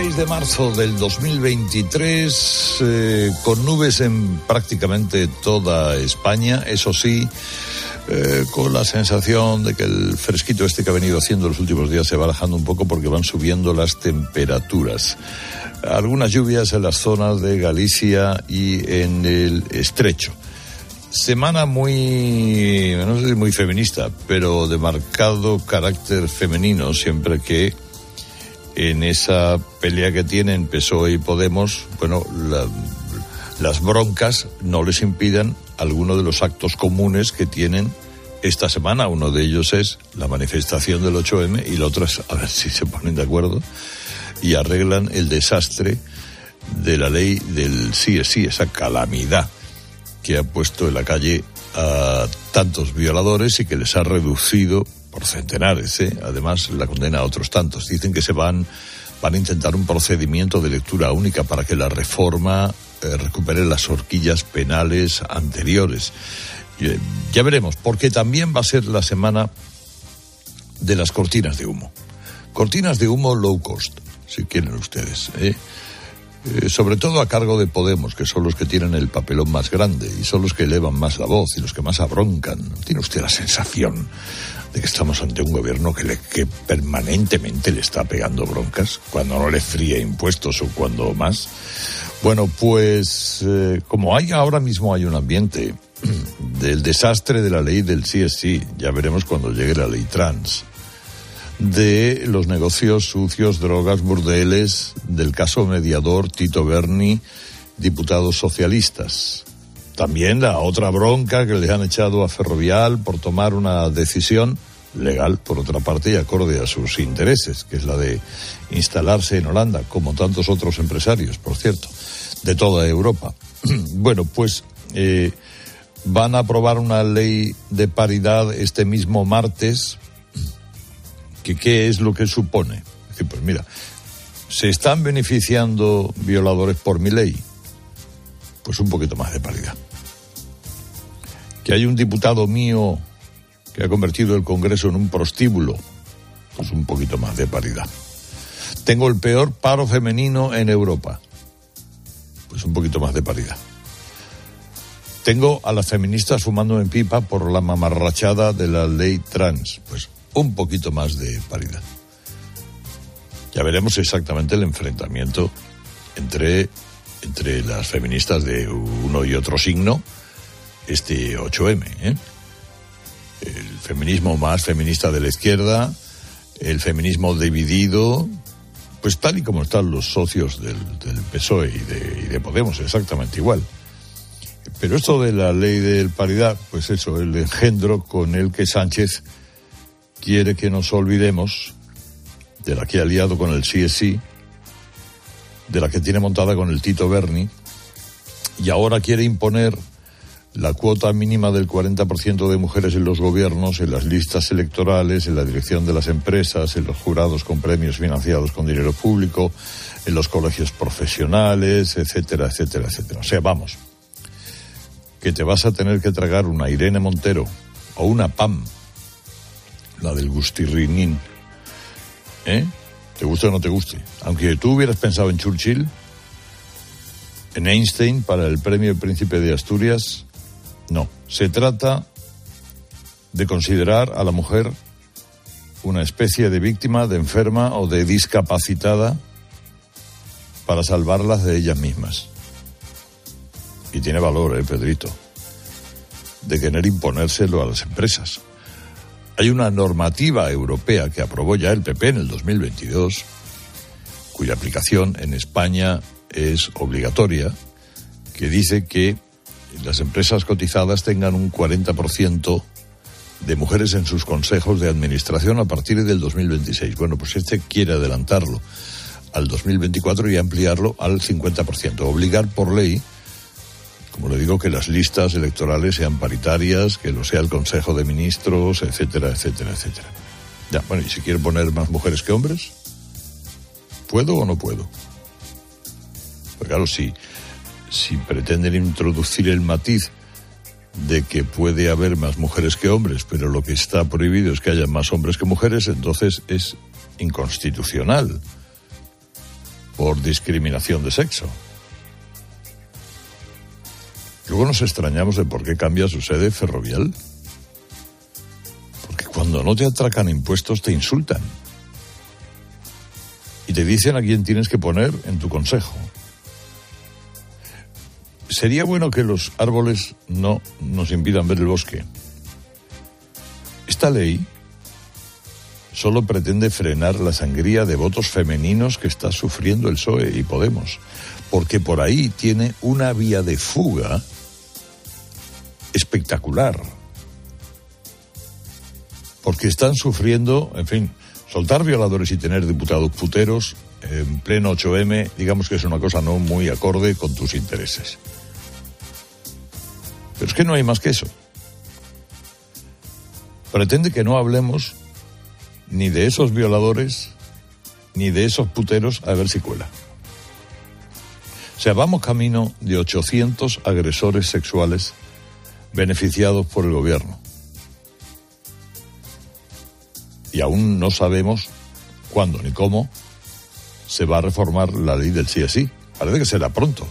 6 de marzo del 2023, eh, con nubes en prácticamente toda España, eso sí, eh, con la sensación de que el fresquito este que ha venido haciendo los últimos días se va bajando un poco porque van subiendo las temperaturas. Algunas lluvias en las zonas de Galicia y en el estrecho. Semana muy, no sé si muy feminista, pero de marcado carácter femenino, siempre que en esa pelea que tienen PSOE y Podemos, bueno, las broncas no les impidan algunos de los actos comunes que tienen esta semana. Uno de ellos es la manifestación del 8M y el otro es a ver si se ponen de acuerdo y arreglan el desastre de la ley del sí es sí, esa calamidad que ha puesto en la calle a tantos violadores y que les ha reducido por centenares, ¿eh? además la condena a otros tantos. Dicen que se van, van a intentar un procedimiento de lectura única para que la reforma eh, recupere las horquillas penales anteriores. Eh, ya veremos, porque también va a ser la semana de las cortinas de humo. Cortinas de humo low cost, si quieren ustedes. ¿eh? Eh, sobre todo a cargo de Podemos, que son los que tienen el papelón más grande y son los que elevan más la voz y los que más abroncan. ¿Tiene usted la sensación de que estamos ante un gobierno que, le, que permanentemente le está pegando broncas, cuando no le fríe impuestos o cuando más? Bueno, pues eh, como hay ahora mismo hay un ambiente del desastre de la ley del sí ya veremos cuando llegue la ley trans de los negocios sucios, drogas, burdeles, del caso mediador Tito Berni, diputados socialistas. También la otra bronca que le han echado a Ferrovial por tomar una decisión legal, por otra parte, y acorde a sus intereses, que es la de instalarse en Holanda, como tantos otros empresarios, por cierto, de toda Europa. bueno, pues eh, van a aprobar una ley de paridad este mismo martes qué es lo que supone. pues mira, ¿se están beneficiando violadores por mi ley? Pues un poquito más de paridad. Que hay un diputado mío que ha convertido el Congreso en un prostíbulo, pues un poquito más de paridad. Tengo el peor paro femenino en Europa, pues un poquito más de paridad. Tengo a las feministas fumando en pipa por la mamarrachada de la ley trans, pues un poquito más de paridad. Ya veremos exactamente el enfrentamiento entre, entre las feministas de uno y otro signo, este 8M. ¿eh? El feminismo más feminista de la izquierda, el feminismo dividido, pues tal y como están los socios del, PSOE y de, y de Podemos, exactamente igual. Pero esto de la ley de paridad, pues eso, el engendro con el que Sánchez quiere que nos olvidemos de la que ha aliado con el CSI, de la que tiene montada con el Tito Berni, y ahora quiere imponer la cuota mínima del 40% de mujeres en los gobiernos, en las listas electorales, en la dirección de las empresas, en los jurados con premios financiados con dinero público, en los colegios profesionales, etcétera, etcétera, etcétera. O sea, vamos, que te vas a tener que tragar una Irene Montero o una PAM la del Gustirrinín. ¿Eh? ¿Te guste o no te guste? Aunque tú hubieras pensado en Churchill, en Einstein para el premio Príncipe de Asturias, no. Se trata de considerar a la mujer una especie de víctima, de enferma o de discapacitada para salvarlas de ellas mismas. Y tiene valor, ¿eh, Pedrito? De querer imponérselo a las empresas. Hay una normativa europea que aprobó ya el PP en el 2022, cuya aplicación en España es obligatoria, que dice que las empresas cotizadas tengan un 40% de mujeres en sus consejos de administración a partir del 2026. Bueno, pues este quiere adelantarlo al 2024 y ampliarlo al 50%. Obligar por ley, como le digo, que las listas electorales sean paritarias, que lo sea el Consejo de Ministros, etcétera, etcétera, etcétera. Ya, bueno, y si quieren poner más mujeres que hombres, ¿puedo o no puedo? Pues claro, si, si pretenden introducir el matiz de que puede haber más mujeres que hombres, pero lo que está prohibido es que haya más hombres que mujeres, entonces es inconstitucional por discriminación de sexo. Luego nos extrañamos de por qué cambia su sede ferrovial. Porque cuando no te atracan impuestos te insultan. Y te dicen a quién tienes que poner en tu consejo sería bueno que los árboles no nos impidan ver el bosque. Esta ley solo pretende frenar la sangría de votos femeninos que está sufriendo el PSOE y Podemos, porque por ahí tiene una vía de fuga espectacular. Porque están sufriendo, en fin, soltar violadores y tener diputados puteros en pleno 8M, digamos que es una cosa no muy acorde con tus intereses. Pero es que no hay más que eso. Pretende que no hablemos ni de esos violadores, ni de esos puteros a ver si cuela. O sea, vamos camino de 800 agresores sexuales beneficiados por el gobierno. Y aún no sabemos cuándo ni cómo se va a reformar la ley del sí. Parece que será pronto.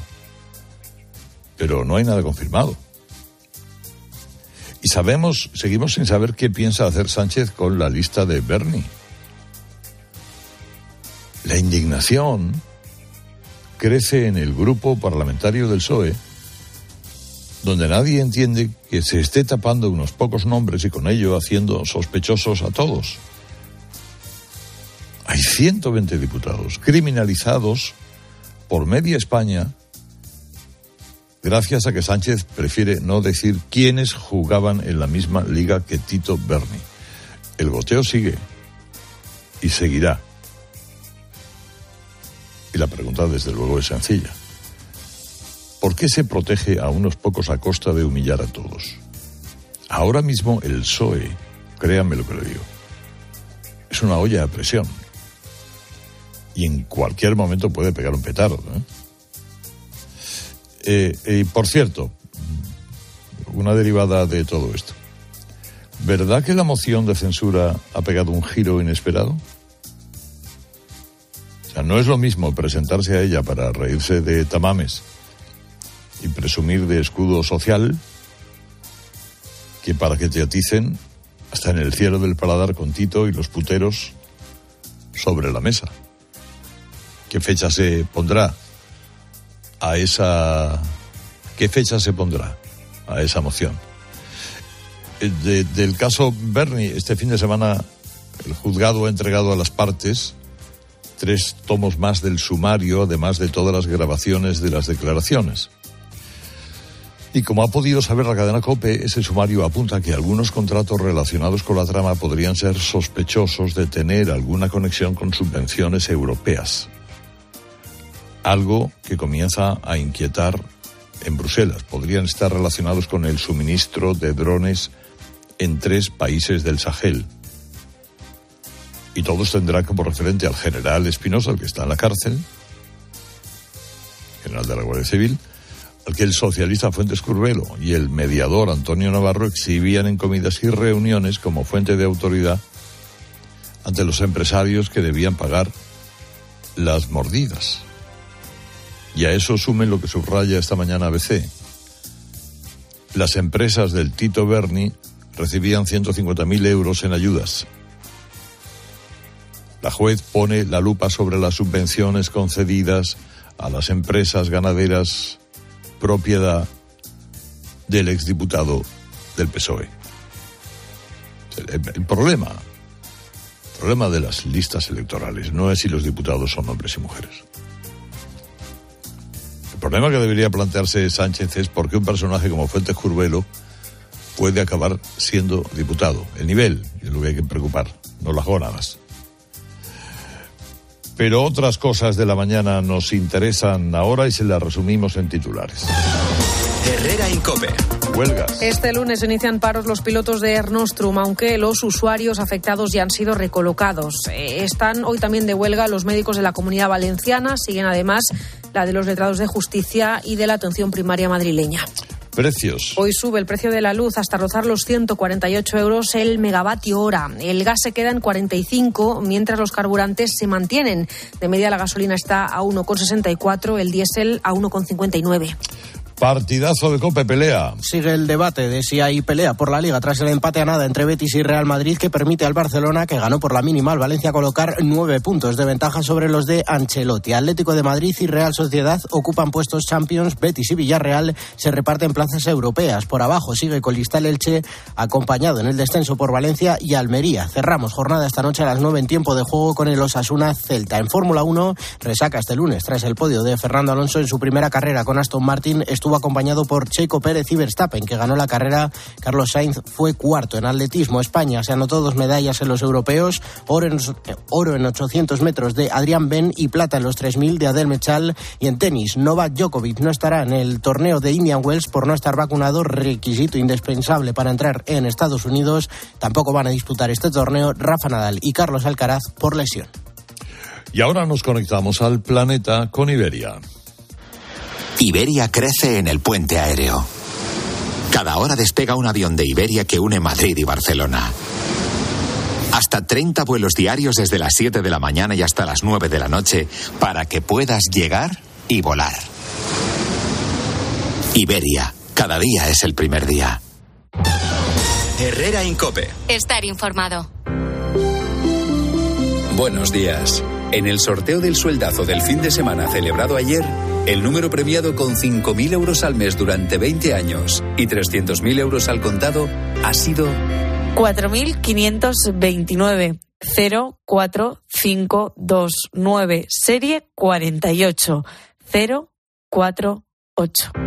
Pero no hay nada confirmado. Y sabemos, seguimos sin saber qué piensa hacer Sánchez con la lista de Bernie. La indignación crece en el grupo parlamentario del PSOE, donde nadie entiende que se esté tapando unos pocos nombres y con ello haciendo sospechosos a todos. Hay 120 diputados criminalizados por media España gracias a que Sánchez prefiere no decir quiénes jugaban en la misma liga que Tito Berni. El goteo sigue y seguirá. Y la pregunta, desde luego, es sencilla. ¿Por qué se protege a unos pocos a costa de humillar a todos? Ahora mismo el PSOE, créanme lo que le digo, es una olla a presión. Y en cualquier momento puede pegar un petardo. ¿eh? Eh, y por cierto, una derivada de todo esto. ¿Verdad que la moción de censura ha pegado un giro inesperado? O sea, no es lo mismo presentarse a ella para reírse de tamames y presumir de escudo social que para que te aticen hasta en el cielo del paladar con Tito y los puteros sobre la mesa. ¿Qué fecha se pondrá? a esa... ¿Qué fecha se pondrá a esa moción? Eh, del caso Bernie, este fin de semana el juzgado ha entregado a las partes tres tomos más del sumario, además de todas las grabaciones de las declaraciones. Y como ha podido saber la cadena COPE, ese sumario apunta que algunos contratos relacionados con la trama podrían ser sospechosos de tener alguna conexión con subvenciones europeas algo que comienza a inquietar en Bruselas. Podrían estar relacionados con el suministro de drones en tres países del Sahel. Y todos tendrán como referente al general Espinosa, que está en la cárcel, general de la Guardia Civil, que el socialista Fuentes Curbelo y el mediador Antonio Navarro exhibían en comidas y reuniones como fuente de autoridad ante los empresarios que debían pagar las mordidas. Y a eso sumen lo que subraya esta mañana ABC. Las empresas del Tito Berni recibían 150.000 euros en ayudas. La juez pone la lupa sobre las subvenciones concedidas a las empresas ganaderas propiedad del exdiputado del PSOE. El, problema, el problema de las listas electorales no es si los diputados son hombres y mujeres. El problema que debería plantearse Sánchez es por qué un personaje como Fuentes Curvelo puede acabar siendo diputado. El nivel es lo que hay que preocupar, no las jornadas. Pero otras cosas de la mañana nos interesan ahora y se las resumimos en titulares. Herrera Incope. Huelgas. Este lunes inician paros los pilotos de Ernostrum, aunque los usuarios afectados ya han sido recolocados. Eh, están hoy también de huelga los médicos de la comunidad valenciana, siguen además la de los letrados de justicia y de la atención primaria madrileña. Precios. Hoy sube el precio de la luz hasta rozar los 148 euros el megavatio hora. El gas se queda en 45, mientras los carburantes se mantienen. De media la gasolina está a 1,64, el diésel a 1,59. Partidazo de Cope pelea. Sigue el debate de si hay pelea por la liga tras el empate a nada entre Betis y Real Madrid que permite al Barcelona, que ganó por la mínima al Valencia, colocar nueve puntos de ventaja sobre los de Ancelotti. Atlético de Madrid y Real Sociedad ocupan puestos Champions. Betis y Villarreal se reparten plazas europeas. Por abajo sigue Colistal Elche, acompañado en el descenso por Valencia y Almería. Cerramos jornada esta noche a las nueve en tiempo de juego con el Osasuna Celta. En Fórmula 1 resaca este lunes tras el podio de Fernando Alonso en su primera carrera con Aston Martin. Acompañado por Checo Pérez y Verstappen, que ganó la carrera. Carlos Sainz fue cuarto en atletismo. España se anotó dos medallas en los europeos, oro en, oro en 800 metros de Adrián Ben y plata en los 3000 de Adel Mechal. Y en tenis, Novak Djokovic no estará en el torneo de Indian Wells por no estar vacunado, requisito indispensable para entrar en Estados Unidos. Tampoco van a disputar este torneo Rafa Nadal y Carlos Alcaraz por lesión. Y ahora nos conectamos al planeta con Iberia. Iberia crece en el puente aéreo. Cada hora despega un avión de Iberia que une Madrid y Barcelona. Hasta 30 vuelos diarios desde las 7 de la mañana y hasta las 9 de la noche para que puedas llegar y volar. Iberia, cada día es el primer día. Herrera Incope. Estar informado. Buenos días. En el sorteo del sueldazo del fin de semana celebrado ayer, el número premiado con 5.000 euros al mes durante 20 años y 300.000 euros al contado ha sido 4.529. 04529, serie 48. 048.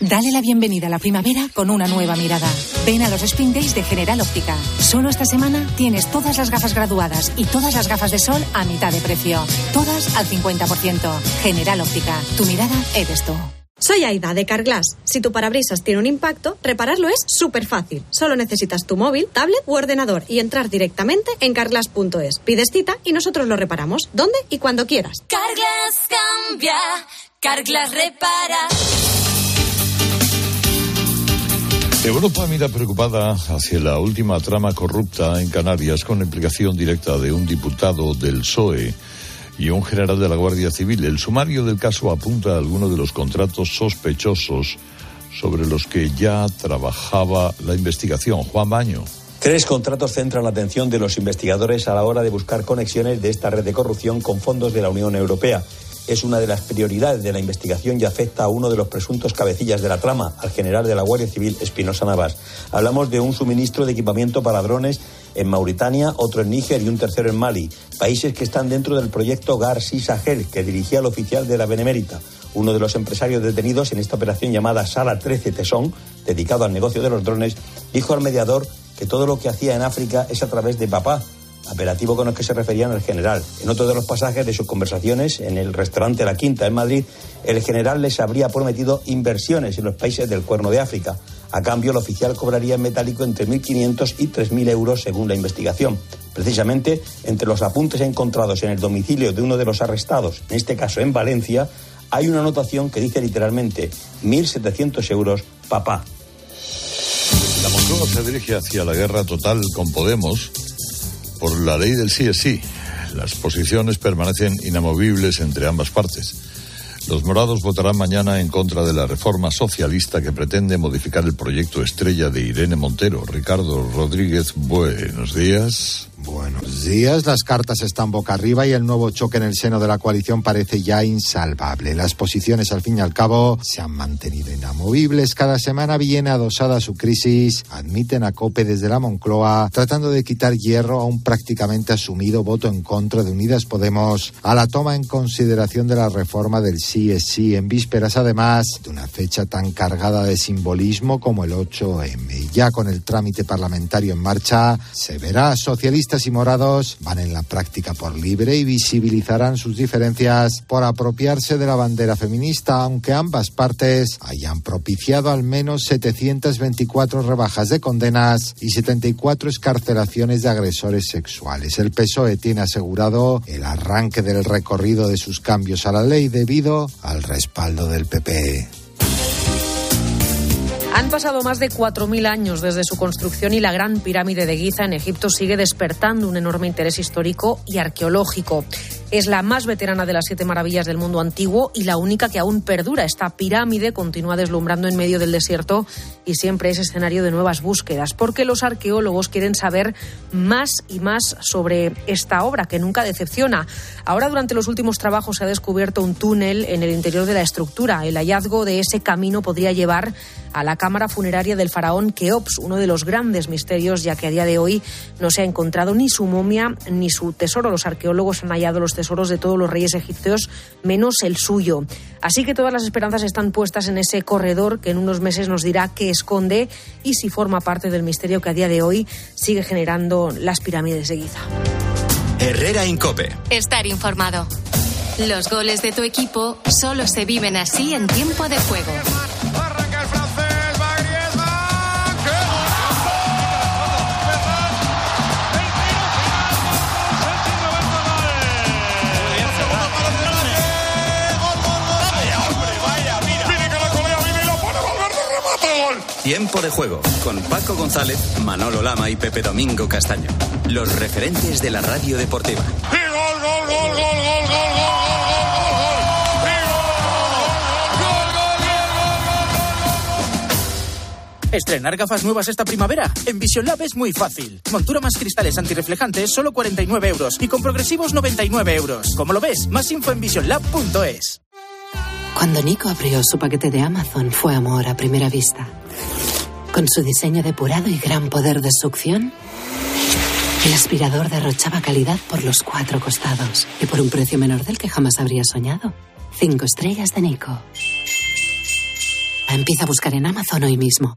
Dale la bienvenida a la primavera con una nueva mirada. Ven a los Spring Days de General Óptica. Solo esta semana tienes todas las gafas graduadas y todas las gafas de sol a mitad de precio. Todas al 50%. General Óptica. Tu mirada eres tú. Soy Aida de Carglass. Si tu parabrisas tiene un impacto, repararlo es súper fácil. Solo necesitas tu móvil, tablet u ordenador y entrar directamente en carglass.es. Pides cita y nosotros lo reparamos. ¿Dónde y cuando quieras? Carglass cambia, Carglass repara. Europa mira preocupada hacia la última trama corrupta en Canarias con implicación directa de un diputado del PSOE y un general de la Guardia Civil. El sumario del caso apunta a algunos de los contratos sospechosos sobre los que ya trabajaba la investigación. Juan Baño. Tres contratos centran la atención de los investigadores a la hora de buscar conexiones de esta red de corrupción con fondos de la Unión Europea es una de las prioridades de la investigación y afecta a uno de los presuntos cabecillas de la trama, al general de la Guardia Civil Espinosa Navas. Hablamos de un suministro de equipamiento para drones en Mauritania, otro en Níger y un tercero en Mali, países que están dentro del proyecto Garci Sahel, que dirigía el oficial de la Benemérita. Uno de los empresarios detenidos en esta operación llamada Sala 13 Tesón, dedicado al negocio de los drones, dijo al mediador que todo lo que hacía en África es a través de papá, apelativo con el que se referían al general. En otro de los pasajes de sus conversaciones en el restaurante La Quinta en Madrid, el general les habría prometido inversiones en los países del Cuerno de África. A cambio, el oficial cobraría en metálico entre 1.500 y 3.000 euros según la investigación. Precisamente, entre los apuntes encontrados en el domicilio de uno de los arrestados, en este caso en Valencia, hay una anotación que dice literalmente 1.700 euros, papá. La Moncloa se dirige hacia la guerra total con Podemos por la ley del sí es sí. Las posiciones permanecen inamovibles entre ambas partes. Los morados votarán mañana en contra de la reforma socialista que pretende modificar el proyecto estrella de Irene Montero. Ricardo Rodríguez, buenos días. Buenos días. Las cartas están boca arriba y el nuevo choque en el seno de la coalición parece ya insalvable. Las posiciones, al fin y al cabo, se han mantenido inamovibles. Cada semana viene adosada su crisis. Admiten a Cope desde la Moncloa, tratando de quitar hierro a un prácticamente asumido voto en contra de Unidas Podemos a la toma en consideración de la reforma del sí, en vísperas además de una fecha tan cargada de simbolismo como el 8M. Ya con el trámite parlamentario en marcha, se verá y morados van en la práctica por libre y visibilizarán sus diferencias por apropiarse de la bandera feminista, aunque ambas partes hayan propiciado al menos 724 rebajas de condenas y 74 escarcelaciones de agresores sexuales. El PSOE tiene asegurado el arranque del recorrido de sus cambios a la ley debido al respaldo del PP. Han pasado más de 4.000 años desde su construcción y la gran pirámide de Giza en Egipto sigue despertando un enorme interés histórico y arqueológico. Es la más veterana de las siete maravillas del mundo antiguo y la única que aún perdura. Esta pirámide continúa deslumbrando en medio del desierto y siempre es escenario de nuevas búsquedas, porque los arqueólogos quieren saber más y más sobre esta obra que nunca decepciona. Ahora, durante los últimos trabajos, se ha descubierto un túnel en el interior de la estructura. El hallazgo de ese camino podría llevar a la cámara funeraria del faraón Keops, uno de los grandes misterios, ya que a día de hoy no se ha encontrado ni su momia ni su tesoro. Los arqueólogos han hallado los tesoros de todos los reyes egipcios, menos el suyo. Así que todas las esperanzas están puestas en ese corredor que en unos meses nos dirá qué esconde y si forma parte del misterio que a día de hoy sigue generando las pirámides de Giza. Herrera Incope. Estar informado. Los goles de tu equipo solo se viven así en tiempo de juego. Tiempo de juego con Paco González, Manolo Lama y Pepe Domingo Castaño. Los referentes de la radio deportiva. Estrenar gafas nuevas esta primavera. En Vision Lab es muy fácil. Montura más cristales antirreflejantes, solo 49 euros. Y con progresivos, 99 euros. Como lo ves, más info en visionlab.es. Cuando Nico abrió su paquete de Amazon fue amor a primera vista. Con su diseño depurado y gran poder de succión, el aspirador derrochaba calidad por los cuatro costados y por un precio menor del que jamás habría soñado. Cinco estrellas de Nico. Empieza a buscar en Amazon hoy mismo.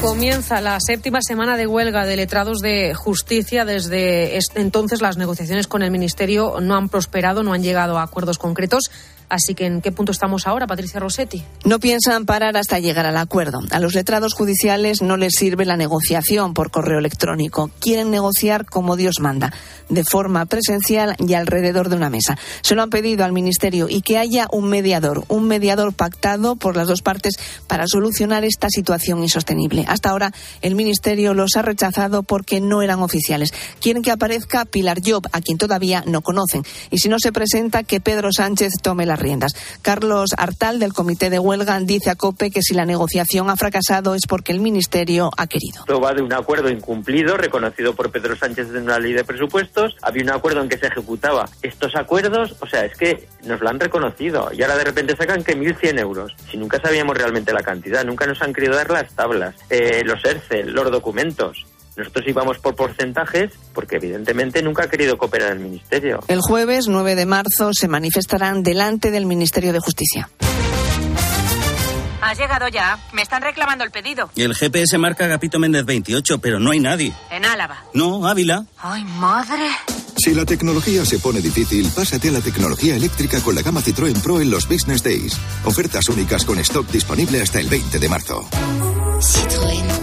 Comienza la séptima semana de huelga de letrados de justicia. Desde entonces las negociaciones con el Ministerio no han prosperado, no han llegado a acuerdos concretos. Así que, ¿en qué punto estamos ahora, Patricia Rossetti? No piensan parar hasta llegar al acuerdo. A los letrados judiciales no les sirve la negociación por correo electrónico. Quieren negociar como Dios manda, de forma presencial y alrededor de una mesa. Se lo han pedido al Ministerio y que haya un mediador, un mediador pactado por las dos partes para solucionar esta situación insostenible. Hasta ahora, el Ministerio los ha rechazado porque no eran oficiales. Quieren que aparezca Pilar Job, a quien todavía no conocen. Y si no se presenta, que Pedro Sánchez tome la riendas. Carlos Artal, del Comité de Huelga, dice a COPE que si la negociación ha fracasado es porque el Ministerio ha querido. Esto va de un acuerdo incumplido, reconocido por Pedro Sánchez en una ley de presupuestos. Había un acuerdo en que se ejecutaba estos acuerdos, o sea, es que nos lo han reconocido y ahora de repente sacan que 1.100 euros. Si nunca sabíamos realmente la cantidad, nunca nos han querido dar las tablas, eh, los ERCE, los documentos. Nosotros íbamos por porcentajes porque evidentemente nunca ha querido cooperar el Ministerio. El jueves 9 de marzo se manifestarán delante del Ministerio de Justicia. Has llegado ya. Me están reclamando el pedido. El GPS marca Agapito Méndez 28, pero no hay nadie. En Álava. No, Ávila. Ay, madre. Si la tecnología se pone difícil, pásate a la tecnología eléctrica con la gama Citroën Pro en los Business Days. Ofertas únicas con stock disponible hasta el 20 de marzo. Citroën.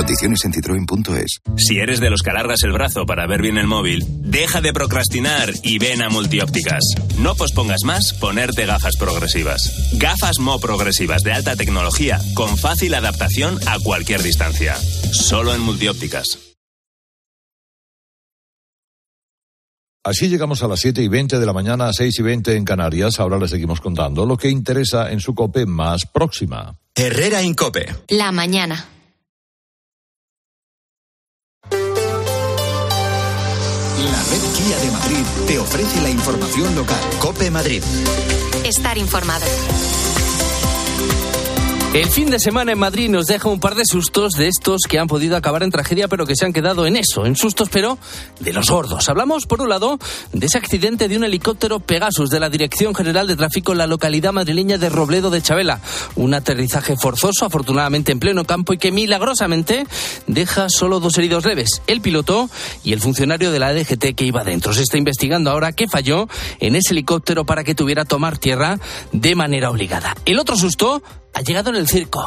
Condiciones en citroen.es. Si eres de los que alargas el brazo para ver bien el móvil, deja de procrastinar y ven a Multiópticas. No pospongas más ponerte gafas progresivas. Gafas Mo progresivas de alta tecnología con fácil adaptación a cualquier distancia. Solo en Multiópticas. Así llegamos a las 7 y 20 de la mañana, 6 y 20 en Canarias. Ahora les seguimos contando lo que interesa en su COPE más próxima. Herrera Incope. La mañana. La red Kia de Madrid te ofrece la información local. Cope Madrid. Estar informado. El fin de semana en Madrid nos deja un par de sustos de estos que han podido acabar en tragedia, pero que se han quedado en eso, en sustos, pero de los gordos. Hablamos, por un lado, de ese accidente de un helicóptero Pegasus de la Dirección General de Tráfico en la localidad madrileña de Robledo de Chabela. Un aterrizaje forzoso, afortunadamente en pleno campo, y que milagrosamente deja solo dos heridos leves: el piloto y el funcionario de la DGT que iba dentro. Se está investigando ahora qué falló en ese helicóptero para que tuviera tomar tierra de manera obligada. El otro susto ha llegado en el circo.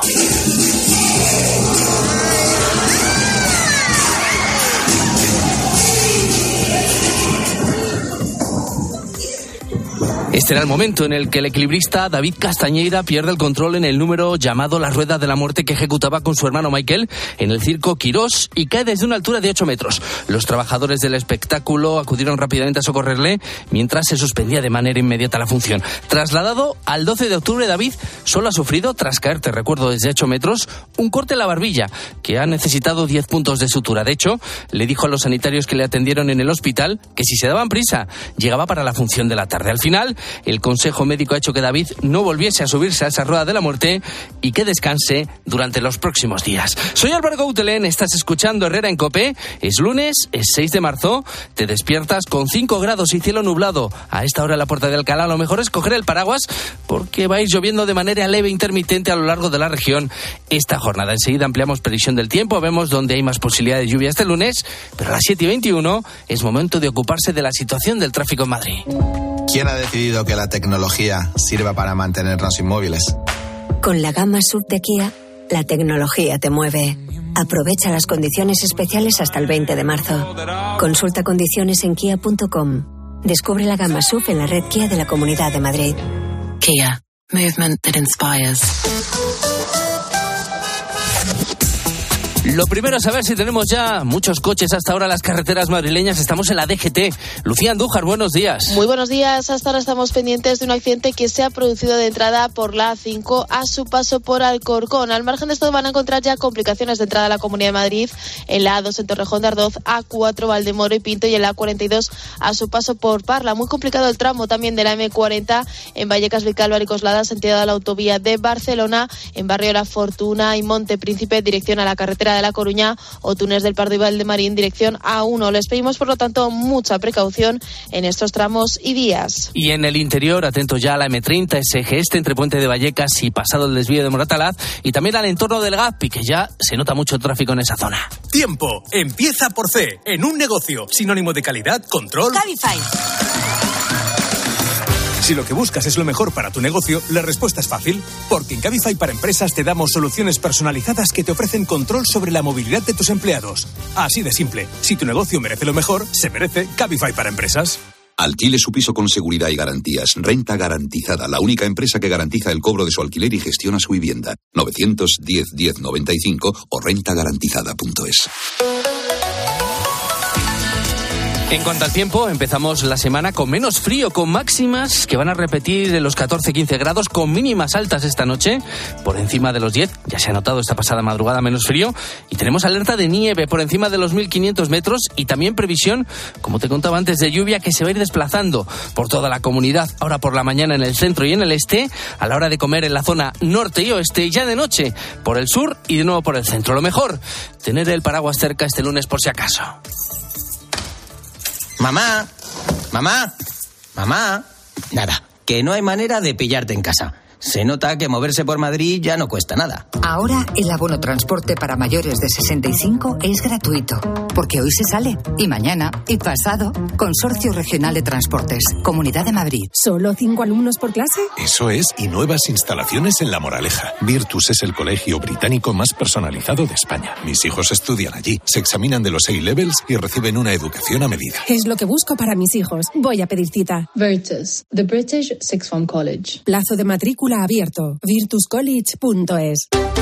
Este era el momento en el que el equilibrista David Castañeira pierde el control en el número llamado La Rueda de la Muerte que ejecutaba con su hermano Michael en el circo Quirós y cae desde una altura de 8 metros. Los trabajadores del espectáculo acudieron rápidamente a socorrerle mientras se suspendía de manera inmediata la función. Trasladado al 12 de octubre, David solo ha sufrido, tras caer, te recuerdo, desde 8 metros, un corte en la barbilla que ha necesitado 10 puntos de sutura. De hecho, le dijo a los sanitarios que le atendieron en el hospital que si se daban prisa, llegaba para la función de la tarde. Al final, el Consejo Médico ha hecho que David no volviese a subirse a esa rueda de la muerte y que descanse durante los próximos días. Soy Álvaro Gautelén, estás escuchando Herrera en Copé. Es lunes, es 6 de marzo, te despiertas con 5 grados y cielo nublado. A esta hora la puerta de Alcalá lo mejor es coger el paraguas porque va a ir lloviendo de manera leve e intermitente a lo largo de la región esta jornada. Enseguida ampliamos previsión del tiempo, vemos dónde hay más posibilidad de lluvia este lunes, pero a las 7 y 21 es momento de ocuparse de la situación del tráfico en Madrid. ¿Quién ha decidido que la tecnología sirva para mantenernos inmóviles? Con la gama sub de Kia, la tecnología te mueve. Aprovecha las condiciones especiales hasta el 20 de marzo. Consulta condiciones en kia.com. Descubre la gama sub en la red Kia de la Comunidad de Madrid. Kia. Movement that inspires. Lo primero es saber si tenemos ya muchos coches hasta ahora en las carreteras madrileñas. Estamos en la DGT. Lucía Andújar, buenos días. Muy buenos días. Hasta ahora estamos pendientes de un accidente que se ha producido de entrada por la A5 a su paso por Alcorcón. Al margen de esto van a encontrar ya complicaciones de entrada a la Comunidad de Madrid en la A2 en Torrejón de Ardoz, A4 Valdemoro y Pinto y en la A42 a su paso por Parla. Muy complicado el tramo también de la M40 en Vallecas, Vicálvaro y Coslada, sentido de la autovía de Barcelona, en Barrio La Fortuna y Monte Príncipe, dirección a la carretera de La Coruña o Túnez del Pardo y Valdemarín, dirección A1. Les pedimos, por lo tanto, mucha precaución en estos tramos y días. Y en el interior, atento ya a la M30, ese eje este entre Puente de Vallecas y pasado el desvío de Moratalaz, y también al entorno del Gaspi, que ya se nota mucho tráfico en esa zona. Tiempo. Empieza por C. En un negocio. Sinónimo de calidad, control. Cabify. Si lo que buscas es lo mejor para tu negocio, la respuesta es fácil. Porque en Cabify para Empresas te damos soluciones personalizadas que te ofrecen control sobre la movilidad de tus empleados. Así de simple. Si tu negocio merece lo mejor, se merece Cabify para Empresas. Alquile su piso con seguridad y garantías. Renta garantizada, la única empresa que garantiza el cobro de su alquiler y gestiona su vivienda. 910 1095 o rentagarantizada.es. En cuanto al tiempo, empezamos la semana con menos frío, con máximas que van a repetir los 14-15 grados, con mínimas altas esta noche, por encima de los 10. Ya se ha notado esta pasada madrugada menos frío. Y tenemos alerta de nieve por encima de los 1500 metros y también previsión, como te contaba antes, de lluvia que se va a ir desplazando por toda la comunidad. Ahora por la mañana en el centro y en el este, a la hora de comer en la zona norte y oeste, y ya de noche por el sur y de nuevo por el centro. Lo mejor, tener el paraguas cerca este lunes por si acaso. Mamá, mamá, mamá. Nada, que no hay manera de pillarte en casa. Se nota que moverse por Madrid ya no cuesta nada. Ahora el abono transporte para mayores de 65 es gratuito, porque hoy se sale, y mañana, y pasado. Consorcio Regional de Transportes, Comunidad de Madrid. ¿Solo cinco alumnos por clase? Eso es, y nuevas instalaciones en La Moraleja. Virtus es el colegio británico más personalizado de España. Mis hijos estudian allí, se examinan de los A-levels y reciben una educación a medida. Es lo que busco para mis hijos. Voy a pedir cita. Virtus, the British Sixth Form College. Plazo de matrícula abierto. virtuscollege.es.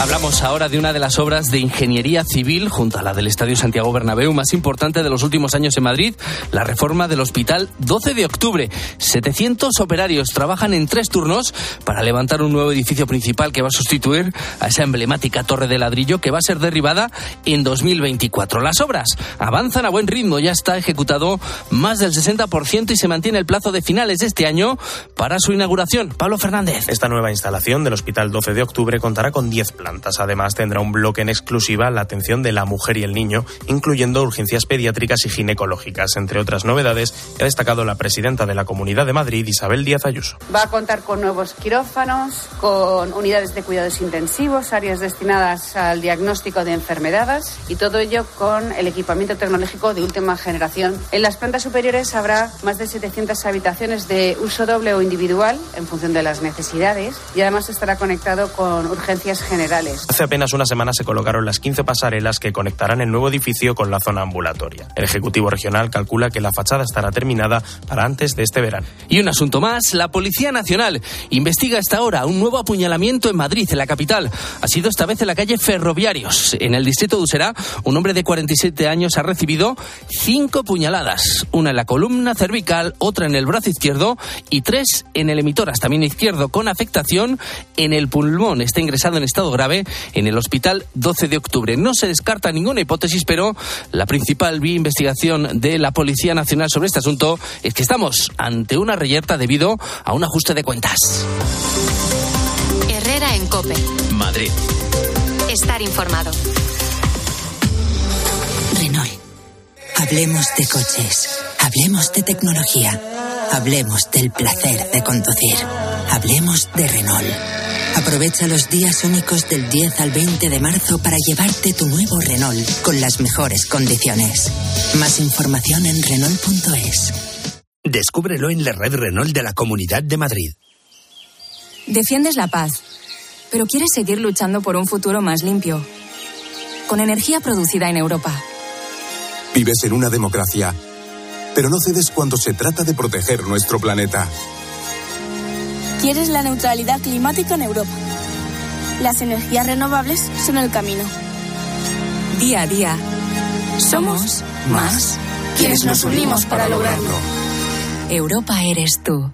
Hablamos ahora de una de las obras de ingeniería civil junto a la del Estadio Santiago Bernabéu más importante de los últimos años en Madrid, la reforma del Hospital 12 de Octubre. 700 operarios trabajan en tres turnos para levantar un nuevo edificio principal que va a sustituir a esa emblemática torre de ladrillo que va a ser derribada en 2024. Las obras avanzan a buen ritmo, ya está ejecutado más del 60% y se mantiene el plazo de finales de este año para su inauguración. Pablo Fernández. Esta nueva instalación del Hospital 12 de Octubre contará con 10 plantas Además, tendrá un bloque en exclusiva la atención de la mujer y el niño, incluyendo urgencias pediátricas y ginecológicas. Entre otras novedades, ha destacado la presidenta de la Comunidad de Madrid, Isabel Díaz Ayuso. Va a contar con nuevos quirófanos, con unidades de cuidados intensivos, áreas destinadas al diagnóstico de enfermedades y todo ello con el equipamiento tecnológico de última generación. En las plantas superiores habrá más de 700 habitaciones de uso doble o individual en función de las necesidades y además estará conectado con urgencias generales Hace apenas una semana se colocaron las 15 pasarelas que conectarán el nuevo edificio con la zona ambulatoria. El Ejecutivo Regional calcula que la fachada estará terminada para antes de este verano. Y un asunto más, la Policía Nacional investiga hasta ahora un nuevo apuñalamiento en Madrid, en la capital. Ha sido esta vez en la calle Ferroviarios. En el distrito de Usera, un hombre de 47 años ha recibido cinco puñaladas. Una en la columna cervical, otra en el brazo izquierdo y tres en el emitoras, también izquierdo, con afectación en el pulmón. Está ingresado en estado grave en el hospital 12 de octubre. No se descarta ninguna hipótesis, pero la principal vía investigación de la Policía Nacional sobre este asunto es que estamos ante una reyerta debido a un ajuste de cuentas. Herrera en Cope. Madrid. Estar informado. Renault. Hablemos de coches. Hablemos de tecnología. Hablemos del placer de conducir. Hablemos de Renault. Aprovecha los días únicos del 10 al 20 de marzo para llevarte tu nuevo Renault con las mejores condiciones. Más información en Renault.es. Descúbrelo en la red Renault de la Comunidad de Madrid. Defiendes la paz, pero quieres seguir luchando por un futuro más limpio. Con energía producida en Europa. Vives en una democracia, pero no cedes cuando se trata de proteger nuestro planeta. Quieres la neutralidad climática en Europa. Las energías renovables son el camino. Día a día. Somos más quienes nos unimos para lograrlo. Europa eres tú.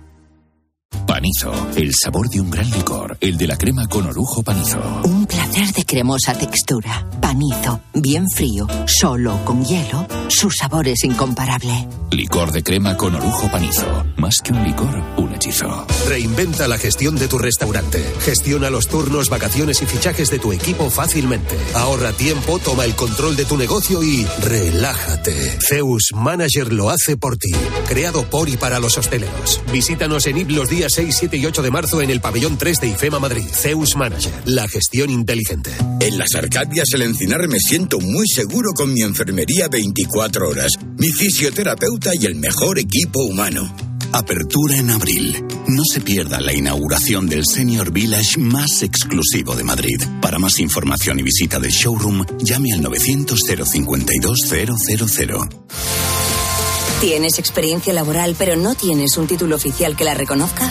Panizo, el sabor de un gran licor, el de la crema con orujo panizo. Un placer de cremosa textura. Panizo, bien frío, solo con hielo, su sabor es incomparable. Licor de crema con orujo panizo. Más que un licor, un hechizo. Reinventa la gestión de tu restaurante. Gestiona los turnos, vacaciones y fichajes de tu equipo fácilmente. Ahorra tiempo, toma el control de tu negocio y relájate. Zeus Manager lo hace por ti. Creado por y para los hosteleros. Visítanos en IP los días 6, 7 y 8 de marzo en el pabellón 3 de IFEMA Madrid. Zeus Manager. La gestión inteligente. En las Arcadias El Encinar me siento muy seguro con mi enfermería 24 horas, mi fisioterapeuta y el mejor equipo humano. Apertura en abril. No se pierda la inauguración del Senior Village más exclusivo de Madrid. Para más información y visita del showroom, llame al 900 052 000. ¿Tienes experiencia laboral pero no tienes un título oficial que la reconozca?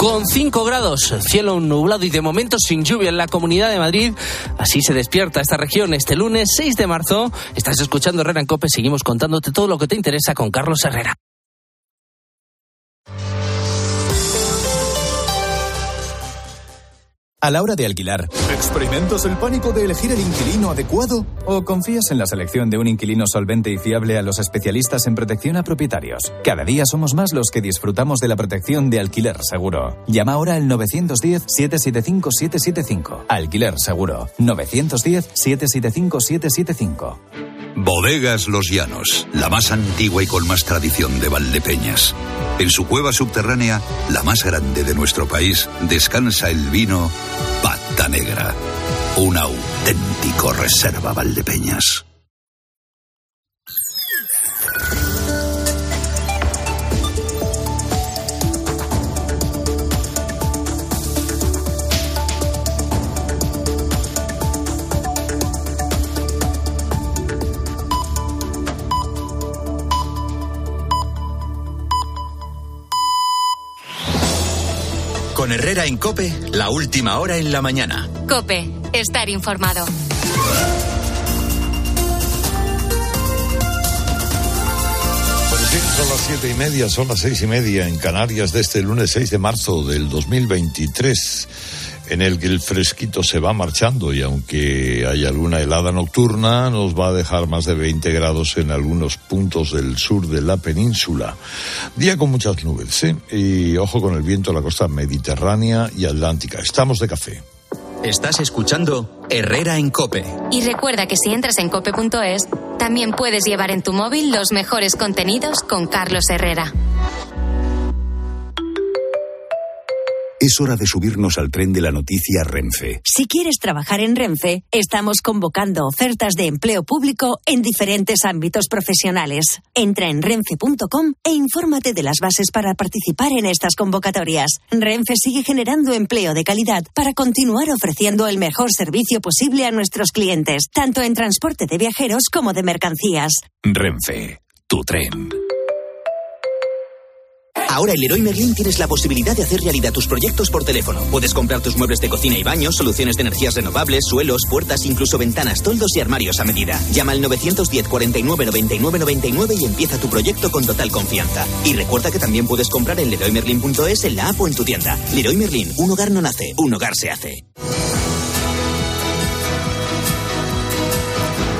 Con 5 grados, cielo nublado y de momento sin lluvia en la comunidad de Madrid. Así se despierta esta región este lunes 6 de marzo. Estás escuchando Herrera en Cope. Seguimos contándote todo lo que te interesa con Carlos Herrera. A la hora de alquilar, ¿experimentas el pánico de elegir el inquilino adecuado? ¿O confías en la selección de un inquilino solvente y fiable a los especialistas en protección a propietarios? Cada día somos más los que disfrutamos de la protección de alquiler seguro. Llama ahora al 910-775-775. Alquiler seguro. 910-775-775. Bodegas Los Llanos, la más antigua y con más tradición de Valdepeñas. En su cueva subterránea, la más grande de nuestro país, descansa el vino Pata Negra, un auténtico reserva Valdepeñas. Con Herrera en Cope, la última hora en la mañana. Cope, estar informado. son las siete y media, son las seis y media en Canarias de este lunes 6 de marzo del 2023 en el que el fresquito se va marchando y aunque hay alguna helada nocturna, nos va a dejar más de 20 grados en algunos puntos del sur de la península. Día con muchas nubes, ¿eh? Y ojo con el viento a la costa mediterránea y atlántica. Estamos de café. Estás escuchando Herrera en Cope. Y recuerda que si entras en cope.es, también puedes llevar en tu móvil los mejores contenidos con Carlos Herrera. Es hora de subirnos al tren de la noticia Renfe. Si quieres trabajar en Renfe, estamos convocando ofertas de empleo público en diferentes ámbitos profesionales. Entra en renfe.com e infórmate de las bases para participar en estas convocatorias. Renfe sigue generando empleo de calidad para continuar ofreciendo el mejor servicio posible a nuestros clientes, tanto en transporte de viajeros como de mercancías. Renfe, tu tren. Ahora en Leroy Merlin tienes la posibilidad de hacer realidad tus proyectos por teléfono. Puedes comprar tus muebles de cocina y baños, soluciones de energías renovables, suelos, puertas, incluso ventanas, toldos y armarios a medida. Llama al 910 49 99 99 y empieza tu proyecto con total confianza. Y recuerda que también puedes comprar en leroymerlin.es en la app o en tu tienda. Leroy Merlin, un hogar no nace, un hogar se hace.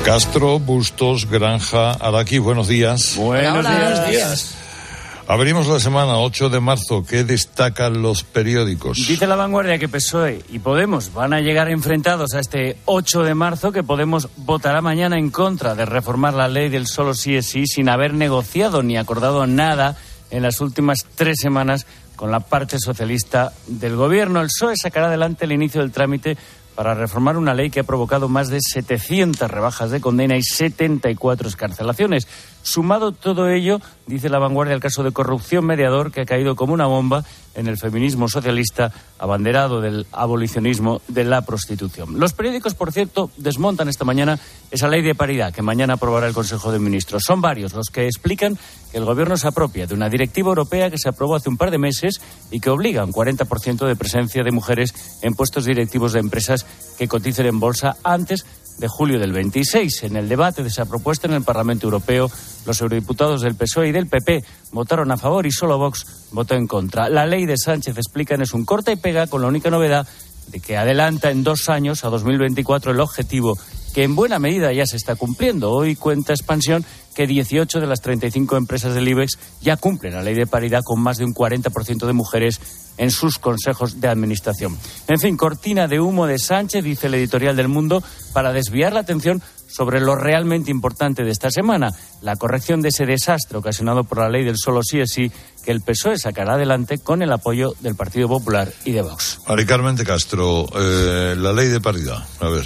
Castro, Bustos, Granja, Araki, buenos días. Buenos días. Abrimos la semana 8 de marzo. ¿Qué destacan los periódicos? Dice la vanguardia que PSOE y Podemos van a llegar enfrentados a este 8 de marzo, que Podemos votará mañana en contra de reformar la ley del solo sí es sí sin haber negociado ni acordado nada en las últimas tres semanas con la parte socialista del gobierno. El PSOE sacará adelante el inicio del trámite para reformar una ley que ha provocado más de 700 rebajas de condena y 74 escarcelaciones. Sumado todo ello, dice la vanguardia, el caso de corrupción mediador que ha caído como una bomba en el feminismo socialista abanderado del abolicionismo de la prostitución. Los periódicos, por cierto, desmontan esta mañana esa ley de paridad que mañana aprobará el Consejo de Ministros. Son varios los que explican que el Gobierno se apropia de una directiva europea que se aprobó hace un par de meses y que obliga a un 40% de presencia de mujeres en puestos directivos de empresas que coticen en bolsa antes de julio del 26. En el debate de esa propuesta en el Parlamento Europeo, los eurodiputados del PSOE y del PP votaron a favor y solo Vox votó en contra. La ley de Sánchez, explican, es un corta y pega con la única novedad de que adelanta en dos años, a 2024, el objetivo que en buena medida ya se está cumpliendo. Hoy cuenta Expansión que 18 de las 35 empresas del IBEX ya cumplen la ley de paridad con más de un 40% de mujeres en sus consejos de administración. En fin, cortina de humo de Sánchez, dice el editorial del Mundo, para desviar la atención sobre lo realmente importante de esta semana, la corrección de ese desastre ocasionado por la ley del solo sí es sí que el PSOE sacará adelante con el apoyo del Partido Popular y de Vox. Mari Carmen de Castro, eh, la ley de paridad. A ver.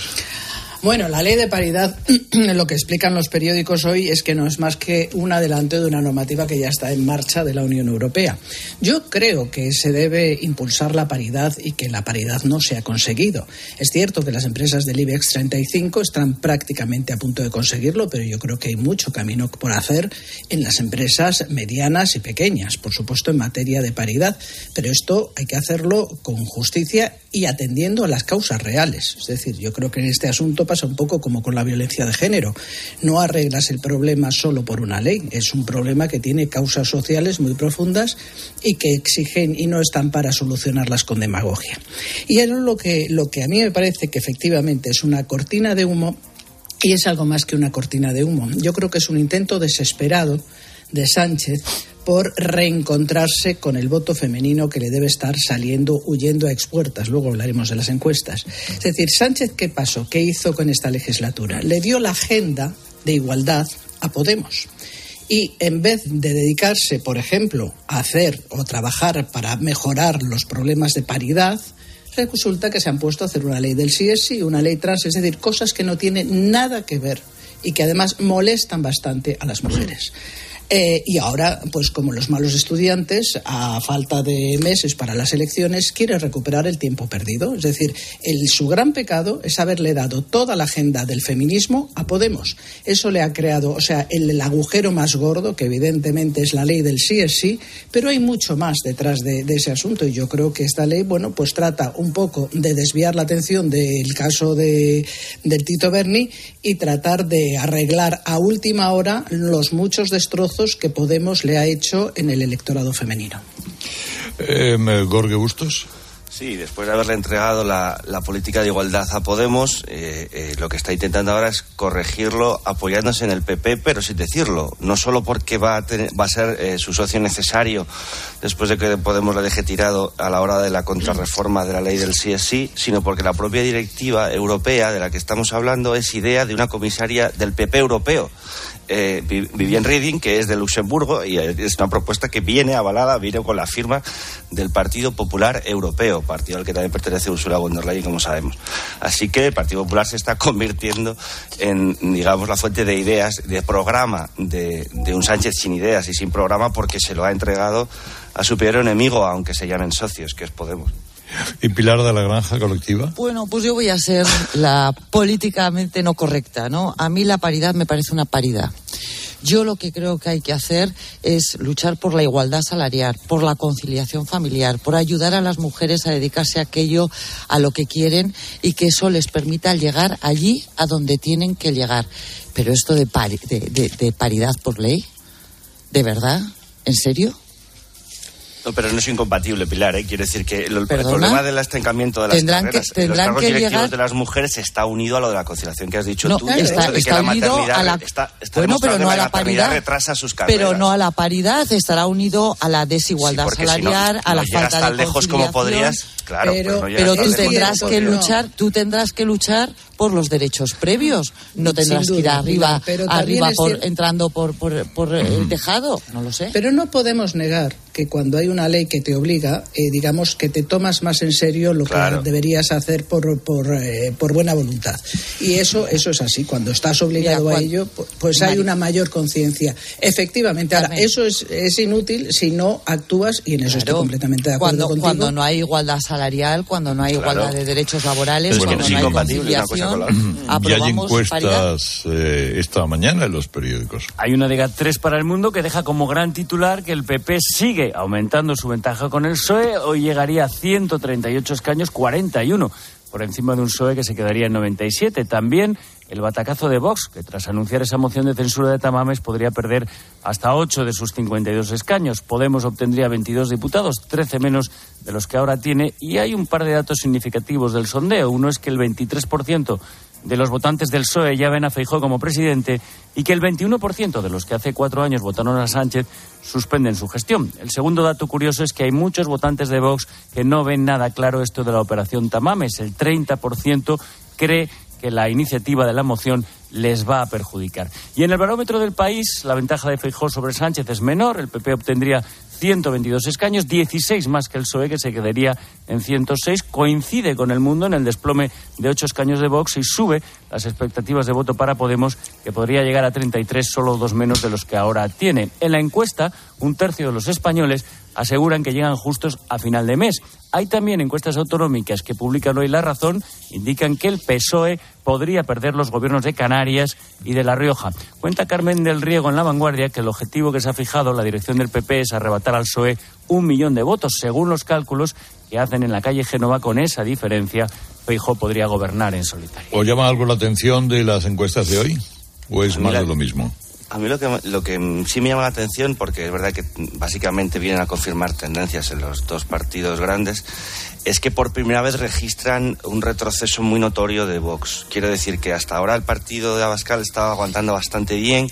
Bueno, la ley de paridad, lo que explican los periódicos hoy es que no es más que un adelanto de una normativa que ya está en marcha de la Unión Europea. Yo creo que se debe impulsar la paridad y que la paridad no se ha conseguido. Es cierto que las empresas del IBEX 35 están prácticamente a punto de conseguirlo, pero yo creo que hay mucho camino por hacer en las empresas medianas y pequeñas, por supuesto en materia de paridad. Pero esto hay que hacerlo con justicia y atendiendo a las causas reales. Es decir, yo creo que en este asunto un poco como con la violencia de género. No arreglas el problema solo por una ley. Es un problema que tiene causas sociales muy profundas y que exigen y no están para solucionarlas con demagogia. Y es lo que, lo que a mí me parece que efectivamente es una cortina de humo y es algo más que una cortina de humo. Yo creo que es un intento desesperado de Sánchez por reencontrarse con el voto femenino que le debe estar saliendo huyendo a expuertas. Luego hablaremos de las encuestas. Es decir, Sánchez, ¿qué pasó? ¿Qué hizo con esta legislatura? Le dio la agenda de igualdad a Podemos. Y en vez de dedicarse, por ejemplo, a hacer o trabajar para mejorar los problemas de paridad, resulta que se han puesto a hacer una ley del sí es sí, una ley trans, es decir, cosas que no tienen nada que ver y que además molestan bastante a las mujeres. Eh, y ahora, pues como los malos estudiantes, a falta de meses para las elecciones, quiere recuperar el tiempo perdido. Es decir, el, su gran pecado es haberle dado toda la agenda del feminismo a Podemos. Eso le ha creado, o sea, el, agujero más gordo, que evidentemente es la ley del sí es sí, pero hay mucho más detrás de, de ese asunto. Y yo creo que esta ley, bueno, pues trata un poco de desviar la atención del caso de, del Tito Berni y tratar de arreglar a última hora los muchos destrozos que Podemos le ha hecho en el electorado femenino. Eh, Gorge Bustos. Sí, después de haberle entregado la, la política de igualdad a Podemos, eh, eh, lo que está intentando ahora es corregirlo apoyándose en el PP, pero sin decirlo. No solo porque va a, tener, va a ser eh, su socio necesario después de que Podemos le deje tirado a la hora de la contrarreforma de la ley del sí es sí, sino porque la propia directiva europea de la que estamos hablando es idea de una comisaria del PP europeo eh, Vivian Reding, que es de Luxemburgo, y es una propuesta que viene avalada, viene con la firma del Partido Popular Europeo, partido al que también pertenece Ursula von der Leyen, como sabemos. Así que el Partido Popular se está convirtiendo en, digamos, la fuente de ideas, de programa de, de un Sánchez sin ideas y sin programa, porque se lo ha entregado a su peor enemigo, aunque se llamen socios, que es Podemos. ¿Y Pilar de la Granja Colectiva? Bueno, pues yo voy a ser la políticamente no correcta, ¿no? A mí la paridad me parece una paridad. Yo lo que creo que hay que hacer es luchar por la igualdad salarial, por la conciliación familiar, por ayudar a las mujeres a dedicarse a aquello a lo que quieren y que eso les permita llegar allí a donde tienen que llegar. Pero esto de, pari de, paridad por ley, ¿de verdad? ¿En serio? No, pero no es incompatible, Pilar. ¿eh? Quiero decir que el, problema del estancamiento de las Tendrán carreras, que- los cargos que directivos llegar- de las mujeres está unido a lo de la conciliación que has dicho No, tú. claro, está- de unido a la- está, está Bueno, pero no a la paridad. retrasa sus carreras. Pero no a la paridad, estará unido a la desigualdad Sí, porque si no, salarial, a no la llegas falta tan de lejos como podrías, claro, pero, pues no pero tú tendrás que No. luchar, tú tendrás que luchar por los derechos previos. No tendrás que ir arriba, pero arriba es por, cierto- entrando por, por, por el tejado. No lo sé. Pero no podemos negar que cuando hay una ley que te obliga, eh, digamos que te tomas más en serio lo Claro. que deberías hacer por, por, eh, por buena voluntad. Y eso, eso es así. Cuando estás obligado Mira, a ello, pu- pues hay una mayor conciencia. Efectivamente. Ahora, eso es, es inútil si no actúas, y en eso estoy Claro. completamente de acuerdo cuando, contigo. cuando no hay igualdad salarial, cuando no hay Claro. igualdad de derechos laborales, Es que cuando no no hay incompatible conciliación, Y hay encuestas eh, esta mañana en los periódicos. Hay una de GAT3 para el mundo que deja como gran titular que el PP sigue aumentando su ventaja con el PSOE. Hoy llegaría a 138 escaños, 41 por encima de un PSOE que se quedaría en 97. También el batacazo de Vox, que tras anunciar esa moción de censura de Tamames podría perder hasta 8 de sus 52 escaños. Podemos obtendría 22 diputados, 13 menos de los que ahora tiene. Y hay un par de datos significativos del sondeo. Uno es que el 23% de los votantes del PSOE ya ven a Feijó como presidente y que el 21% de los que hace cuatro años votaron a Sánchez suspenden su gestión. El segundo dato curioso es que hay muchos votantes de Vox que no ven nada claro esto de la operación Tamames. El 30% cree que la iniciativa de la moción les va a perjudicar. Y en el barómetro del país, la ventaja de Feijó sobre Sánchez es menor. El PP obtendría 122 escaños, 16 más que el PSOE, que se quedaría en 106. Coincide con el mundo en el desplome de 8 escaños de Vox y sube las expectativas de voto para Podemos, que podría llegar a 33, solo dos menos de los que ahora tiene. En la encuesta, un tercio de los españoles aseguran que llegan justos a final de mes. Hay también encuestas autonómicas que publican hoy La Razón, indican que el PSOE podría perder los gobiernos de Canarias y de La Rioja. Cuenta Carmen del Riego en La Vanguardia que el objetivo que se ha fijado la dirección del PP es arrebatar al PSOE un millón de votos. Según los cálculos que hacen en la calle Génova, con esa diferencia, Feijóo podría gobernar en solitario. ¿O llama algo la atención de las encuestas de hoy? ¿O es más de lo mismo? A mí lo que, lo que sí me llama la atención, porque es verdad que básicamente vienen a confirmar tendencias en los dos partidos grandes, es que por primera vez registran un retroceso muy notorio de Vox. Quiero decir que hasta ahora el partido de Abascal estaba aguantando bastante bien,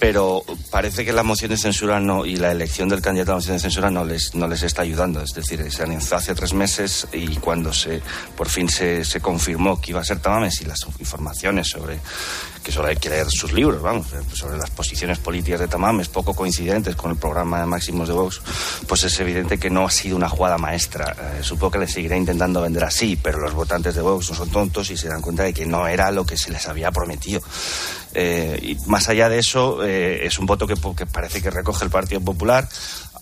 pero parece que la moción de censura no y la elección del candidato a la moción de censura no les, no les está ayudando. Es decir, se anunció hace tres meses y cuando se por fin se, se confirmó que iba a ser Tamames y las informaciones sobre que solo hay que leer sus libros, vamos, sobre las posiciones políticas de Tamames, poco coincidentes con el programa de Máximos de Vox, pues es evidente que no ha sido una jugada maestra. Eh, supongo que seguirá intentando vender así, pero los votantes de Vox no son tontos y se dan cuenta de que no era lo que se les había prometido. Eh, y más allá de eso, eh, es un voto que, que parece que recoge el Partido Popular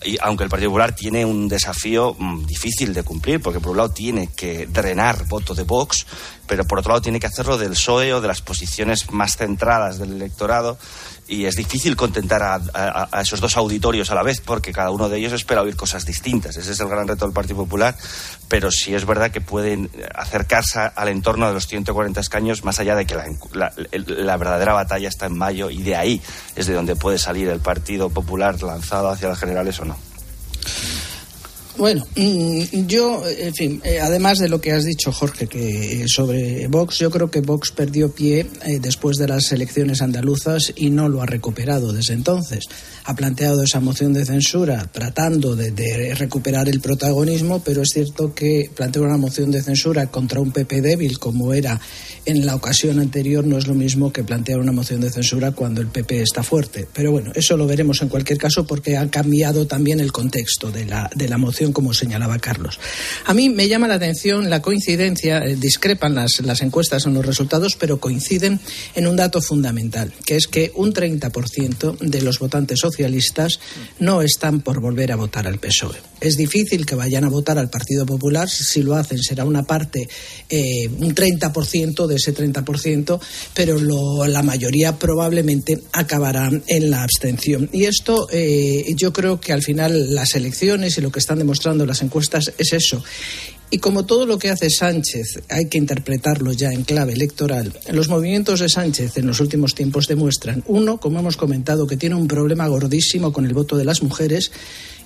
y aunque el Partido Popular tiene un desafío mm, difícil de cumplir, porque por un lado tiene que drenar voto de Vox, pero por otro lado tiene que hacerlo del PSOE o de las posiciones más centradas del electorado y es difícil contentar a, esos dos auditorios a la vez porque cada uno de ellos espera oír cosas distintas. Ese es el gran reto del Partido Popular, pero sí es verdad que pueden acercarse al entorno de los 140 escaños más allá de que la, la verdadera batalla está en mayo y de ahí es de donde puede salir el Partido Popular lanzado hacia las generales o no. Bueno, mm, yo, en fin, eh, además de lo que has dicho, Jorge, que sobre Vox, yo creo que Vox perdió pie eh, después de las elecciones andaluzas y no lo ha recuperado desde entonces. Ha planteado esa moción de censura tratando de, recuperar el protagonismo, pero es cierto que plantear una moción de censura contra un PP débil, como era en la ocasión anterior, no es lo mismo que plantear una moción de censura cuando el PP está fuerte. Pero bueno, eso lo veremos en cualquier caso porque ha cambiado también el contexto de la, de la moción como señalaba Carlos. A mí me llama la atención la coincidencia, eh, discrepan las, las encuestas en los resultados, pero coinciden en un dato fundamental, que es que un 30% de los votantes socialistas no están por volver a votar al PSOE. Es difícil que vayan a votar al Partido Popular, si lo hacen será una parte, eh, un 30% de ese 30%, pero la mayoría probablemente acabarán en la abstención. Y esto eh, yo creo que al final las elecciones y lo que están demostrando mostrando las encuestas es eso. Y como todo lo que hace Sánchez hay que interpretarlo ya en clave electoral, los movimientos de Sánchez en los últimos tiempos demuestran, uno, como hemos comentado, que tiene un problema gordísimo con el voto de las mujeres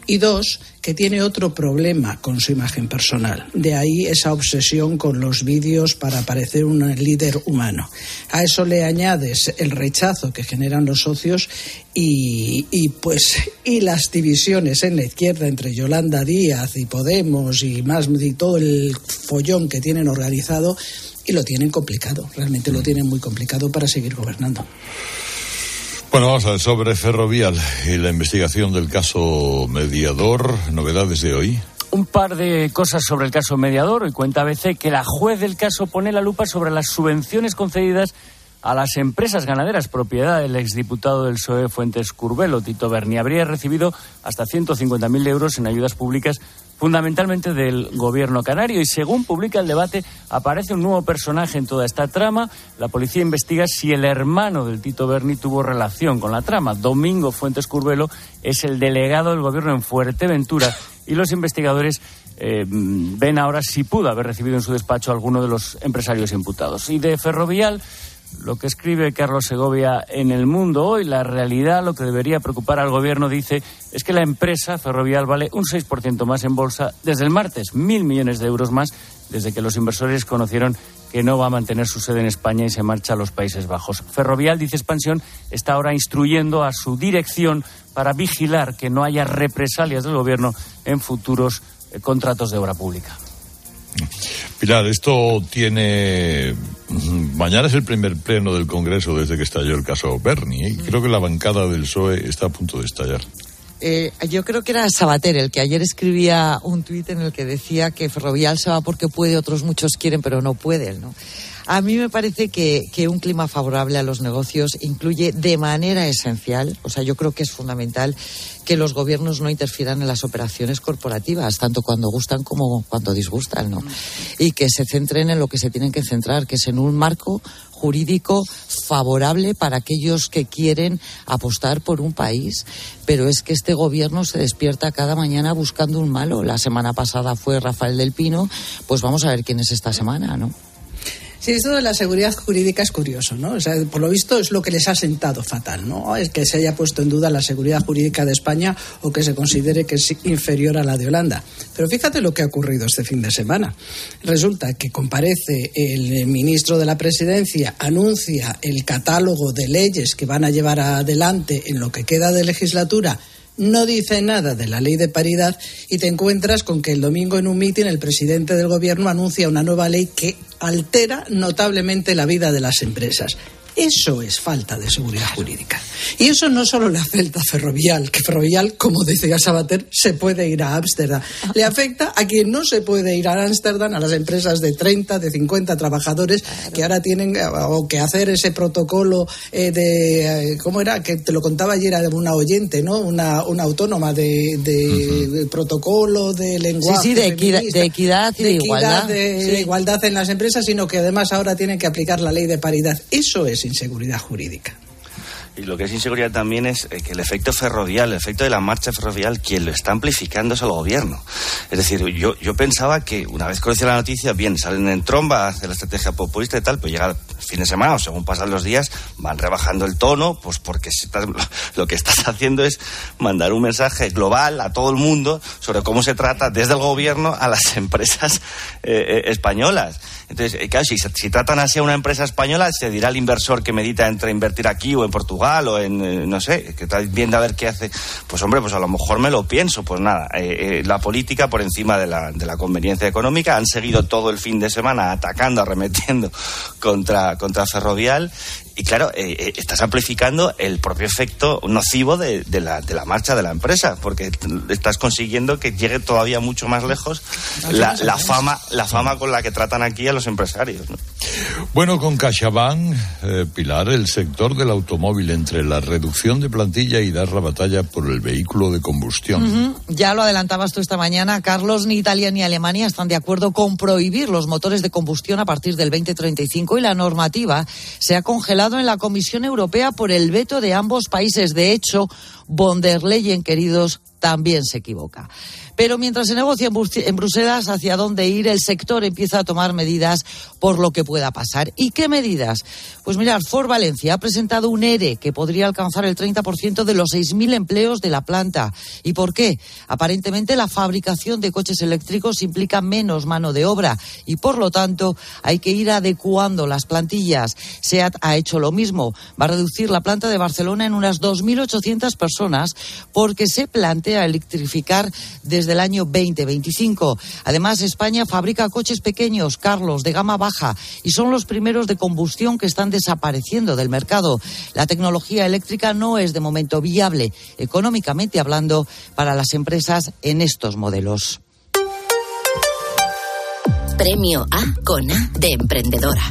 y dos, que tiene otro problema con su imagen personal. De ahí esa obsesión con los vídeos para parecer un líder humano. A eso le añades el rechazo que generan los socios y, pues y las divisiones en la izquierda entre Yolanda Díaz y Podemos y más y todo el follón que tienen organizado y lo tienen complicado, realmente lo tienen muy complicado para seguir gobernando. Bueno, vamos a ver sobre Ferrovial y la investigación del caso Mediador. Novedades de hoy. Un par de cosas sobre el caso Mediador. Y cuenta ABC que la juez del caso pone la lupa sobre las subvenciones concedidas a las empresas ganaderas, propiedad del exdiputado del PSOE Fuentes Curbelo, Tito Berni. Habría recibido hasta 150.000 euros en ayudas públicas fundamentalmente del gobierno canario. Y según publica el debate, aparece un nuevo personaje en toda esta trama. La policía investiga si el hermano del Tito Berni tuvo relación con la trama. Domingo Fuentes Curbelo es el delegado del gobierno en Fuerteventura y los investigadores eh, ven ahora si pudo haber recibido en su despacho a alguno de los empresarios imputados. Y de Ferrovial lo que escribe Carlos Segovia en El Mundo hoy, la realidad, lo que debería preocupar al gobierno, dice, es que la empresa ferrovial vale un 6% más en bolsa desde el martes, mil millones de euros más, desde que los inversores conocieron que no va a mantener su sede en España y se marcha a los Países Bajos. Ferrovial, dice Expansión, está ahora instruyendo a su dirección para vigilar que no haya represalias del gobierno en futuros eh, contratos de obra pública. Pilar, esto tiene. Mañana es el primer pleno del Congreso desde que estalló el caso Bernie. ¿eh? Creo que la bancada del PSOE está a punto de estallar. Eh, yo creo que era Sabater el que ayer escribía un tuit en el que decía que Ferrovial se va porque puede, otros muchos quieren, pero no pueden, ¿no? A mí me parece que, que, un clima favorable a los negocios incluye de manera esencial, o sea, yo creo que es fundamental que los gobiernos no interfieran en las operaciones corporativas, tanto cuando gustan como cuando disgustan, ¿no? Y que se centren en lo que se tienen que centrar, que es en un marco jurídico favorable para aquellos que quieren apostar por un país. Pero es que este gobierno se despierta cada mañana buscando un malo. La semana pasada fue Rafael del Pino, pues vamos a ver quién es esta semana, ¿no? Sí, esto de la seguridad jurídica es curioso, ¿no? O sea, por lo visto es lo que les ha sentado fatal, ¿no? Es que se haya puesto en duda la seguridad jurídica de España o que se considere que es inferior a la de Holanda. Pero fíjate lo que ha ocurrido este fin de semana. Resulta que comparece el ministro de la Presidencia, anuncia el catálogo de leyes que van a llevar adelante en lo que queda de legislatura no dice nada de la ley de paridad y te encuentras con que el domingo en un mitin el presidente del gobierno anuncia una nueva ley que altera notablemente la vida de las empresas. Eso es falta de seguridad jurídica. Y eso no solo le afecta a Ferrovial, que Ferrovial, como decía Sabater, se puede ir a Ámsterdam. Le afecta a quien no se puede ir a Ámsterdam, a las empresas de 30, de 50 trabajadores que ahora tienen eh, o que hacer ese protocolo eh, de, eh, ¿cómo era? Que te lo contaba ayer a una oyente, ¿no? Una, una autónoma de, de protocolo, de lenguaje. Sí, sí, de equidad, de equidad y de, igualdad. De, igualdad en las empresas, sino que además ahora tienen que aplicar la ley de paridad. Eso es inseguridad jurídica. Y lo que es inseguridad también es eh, que el efecto ferrovial, el efecto de la marcha ferrovial, quien lo está amplificando es el gobierno. Es decir, yo, yo pensaba que una vez conocía la noticia, bien, salen en tromba, hacen la estrategia populista y tal, pues llega fin de semana o según pasan los días, van rebajando el tono, pues porque lo que estás haciendo es mandar un mensaje global a todo el mundo sobre cómo se trata desde el gobierno a las empresas eh, eh, españolas. Entonces, claro, si, si tratan así a una empresa española, se dirá el inversor que medita entre invertir aquí o en Portugal o en, eh, no sé, que está viendo a ver qué hace. Pues hombre, pues a lo mejor me lo pienso. Pues nada, eh, eh, la política por encima de la, de la conveniencia económica. Han seguido todo el fin de semana atacando, arremetiendo contra, contra Ferrovial y claro, eh, eh, estás amplificando el propio efecto nocivo de, la, de, la, marcha de la empresa, porque estás consiguiendo que llegue todavía mucho más lejos la, la fama, la fama con la que tratan aquí a los empresarios. ¿no? Bueno, con CaixaBank, eh, Pilar, el sector del automóvil entre la reducción de plantilla y dar la batalla por el vehículo de combustión. Ya lo adelantabas tú esta mañana, Carlos, ni Italia ni Alemania están de acuerdo con prohibir los motores de combustión a partir del 2035 y la normativa se ha congelado en la Comisión Europea por el veto de ambos países. De hecho, von der Leyen, queridos, también se equivoca. Pero mientras se negocia en Bruselas hacia dónde ir, el sector empieza a tomar medidas por lo que pueda pasar. ¿Y qué medidas? Pues mirar, Ford Valencia ha presentado un ERE que podría alcanzar el 30% de los 6.000 empleos de la planta. ¿Y por qué? Aparentemente la fabricación de coches eléctricos implica menos mano de obra y por lo tanto hay que ir adecuando las plantillas. SEAT ha hecho lo mismo. Va a reducir la planta de Barcelona en unas 2.800 personas porque se plantea electrificar desde del año 2025. Además, España fabrica coches pequeños, Carlos, de gama baja, y son los primeros de combustión que están desapareciendo del mercado. La tecnología eléctrica no es de momento viable, económicamente hablando, para las empresas en estos modelos. Premio A con A de emprendedora.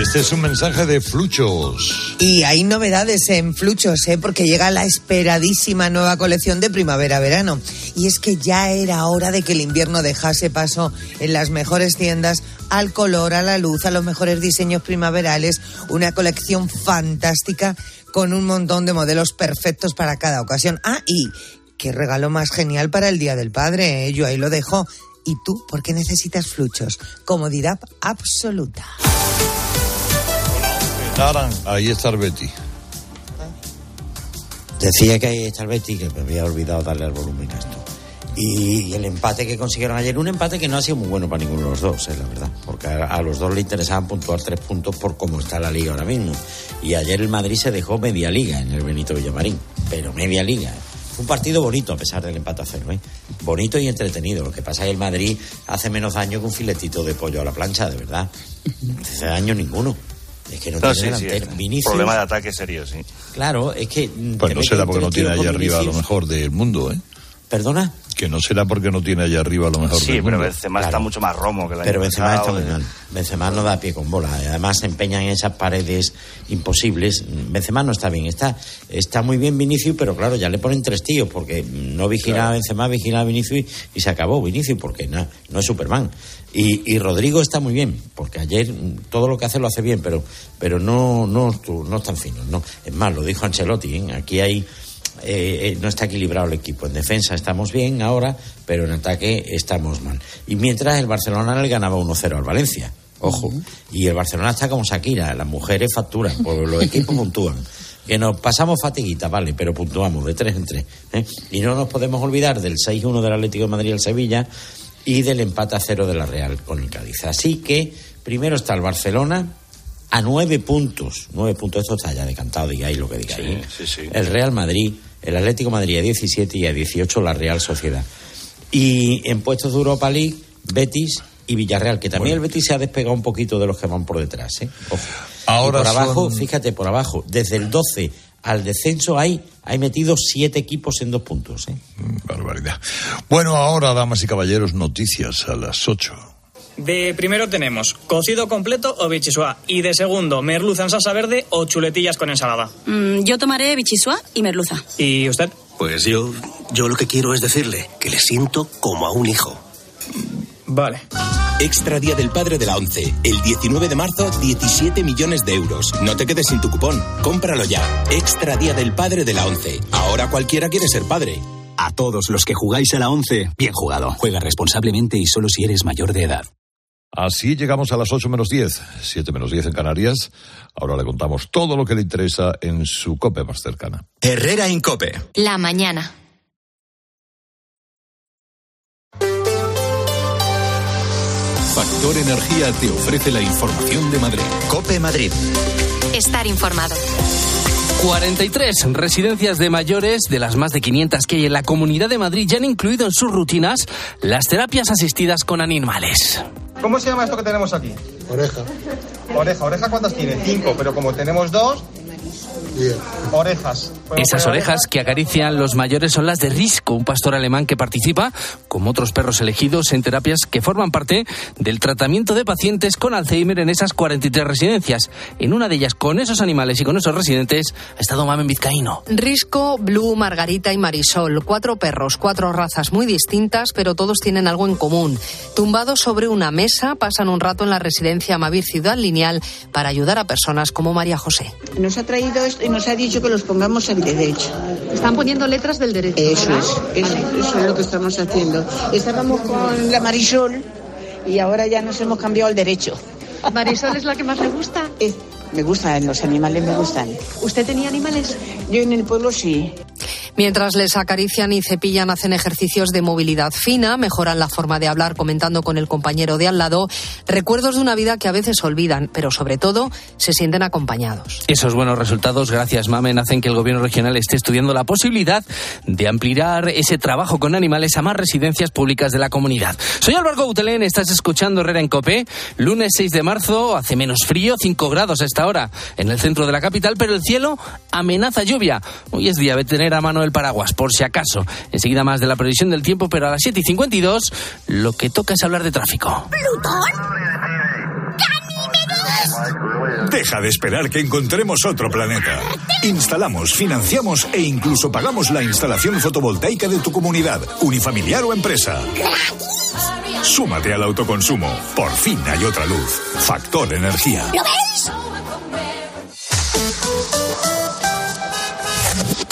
Este es un mensaje de Fluchos. Y hay novedades en Fluchos, ¿eh? porque llega la esperadísima nueva colección de primavera-verano. Y es que ya era hora de que el invierno dejase paso en las mejores tiendas al color, a la luz, a los mejores diseños primaverales. Una colección fantástica con un montón de modelos perfectos para cada ocasión. Ah, y qué regalo más genial para el Día del Padre. ¿eh? Yo ahí lo dejo. ¿Y tú por qué necesitas Fluchos? Comodidad absoluta. Ahí está el Betty. Decía que ahí está el Betty, que me había olvidado darle el volumen a esto. Y, el empate que consiguieron ayer, un empate que no ha sido muy bueno para ninguno de los dos, es eh, la verdad, porque a, los dos le interesaban puntuar tres puntos por cómo está la liga ahora mismo. Y ayer el Madrid se dejó media liga en el Benito Villamarín, pero media liga. Fue un partido bonito a pesar del empate a cero, ¿eh? bonito y entretenido. Lo que pasa es que el Madrid hace menos daño que un filetito de pollo a la plancha, de verdad. No hace daño ninguno. Es que no, tiene sí, Problema de ataque serio, sí. Claro, es que. Pues no será porque no tiene allá arriba lo mejor del mundo, ¿eh? ¿Perdona? Que no será porque no tiene allá arriba lo mejor. Sí, pero Benzema está mucho más romo que la Pero Benzema está muy mal. Benzema no da pie con bola. Además se empeña en esas paredes imposibles. Benzema no está bien. Está, está muy bien Vinicius, pero claro, ya le ponen tres tíos porque no vigila a Benzema, vigila a Vinicius y, se acabó Vinicius porque no, no es Superman. Y, y, Rodrigo está muy bien, porque ayer todo lo que hace lo hace bien, pero, pero no, no, no es tan fino. No. Es más, lo dijo Ancelotti. ¿eh? Aquí hay eh, eh, no está equilibrado el equipo. En defensa estamos bien ahora, pero en ataque estamos mal. Y mientras el Barcelona le ganaba 1-0 al Valencia. Ojo. Y el Barcelona está como Shakira, las mujeres facturan, pues los equipos puntúan. Que nos pasamos fatiguita, vale, pero puntuamos de tres en tres. ¿eh? Y no nos podemos olvidar del 6-1 del Atlético de Madrid al Sevilla y del empate a cero de la Real con el Cádiz. Así que Primero está el Barcelona a nueve puntos. Nueve puntos, esto está ya decantado, digáis lo que digáis. Sí, sí, sí. El Real Madrid, el Atlético de Madrid a 17 y a 18 la Real Sociedad. Y en puestos de Europa League, Betis y Villarreal, que también el Betis se ha despegado un poquito de los que van por detrás. ¿eh? Ojo. Ahora y por abajo, fíjate, por abajo, desde el 12 al descenso hay, hay metido siete equipos en dos puntos. ¿eh? Barbaridad. Bueno, ahora, damas y caballeros, noticias a las 8. De primero tenemos cocido completo o bichisua. Y de segundo, merluza en salsa verde o chuletillas con ensalada. Mm, yo tomaré bichisua y merluza. ¿Y usted? Pues yo, yo lo que quiero es decirle que le siento como a un hijo. Vale. Extra Día del Padre de la ONCE. El 19 de marzo, 17 millones de euros. No te quedes sin tu cupón. Cómpralo ya. Extra Día del Padre de la ONCE. Ahora cualquiera quiere ser padre. A todos los que jugáis a la 11, bien jugado. Juega responsablemente y solo si eres mayor de edad. Así llegamos a las 8 menos 10, 7 menos 10 en Canarias. Ahora le contamos todo lo que le interesa en su COPE más cercana. Herrera Incope. La mañana. Factor Energía te ofrece la información de Madrid. Cope Madrid. Estar informado. 43 residencias de mayores de las más de 500 que hay en la Comunidad de Madrid ya han incluido en sus rutinas las terapias asistidas con animales. ¿Cómo se llama esto que tenemos aquí? Oreja. Oreja. ¿Oreja cuántas tiene? Cinco, pero como tenemos dos, orejas. Esas orejas que acarician los mayores son las de Risco, un pastor alemán que participa, como otros perros elegidos, en terapias que forman parte del tratamiento de pacientes con Alzheimer en esas 43 residencias. En una de ellas, con esos animales y con esos residentes, ha estado Mamen Vizcaíno. Risco, Blue, Margarita y Marisol. Cuatro perros, cuatro razas muy distintas, pero todos tienen algo en común. Tumbados sobre una mesa, pasan un rato en la residencia Mavir Ciudad Lineal para ayudar a personas como María José. Nos ha traído esto y nos ha dicho que los pongamos al derecho. Están poniendo letras del derecho. Eso es, eso, eso es lo que estamos haciendo. Estábamos con la Marisol y ahora ya nos hemos cambiado al derecho. ¿Marisol es la que más le gusta? Eh, me gustan, los animales me gustan. ¿Usted tenía animales? Yo en el pueblo sí. Mientras les acarician y cepillan, hacen ejercicios de movilidad fina, mejoran la forma de hablar comentando con el compañero de al lado, recuerdos de una vida que a veces olvidan, pero sobre todo se sienten acompañados. Esos buenos resultados, gracias Mamen, hacen que el gobierno regional esté estudiando la posibilidad de ampliar ese trabajo con animales a más residencias públicas de la comunidad. Soy Álvaro Gautelén, estás escuchando Herrera en Copé. Lunes 6 de marzo, hace menos frío, 5 grados a esta hora en el centro de la capital, pero el cielo amenaza lluvia. Hoy es día de tener a mano el paraguas, por si acaso. Enseguida más de la previsión del tiempo, pero a las 7 y 52 lo que toca es hablar de tráfico. Deja de esperar que encontremos otro planeta. Instalamos, financiamos e incluso pagamos la instalación fotovoltaica de tu comunidad, unifamiliar o empresa. Súmate al autoconsumo. Por fin hay otra luz. Factor Energía. ¿Lo ves?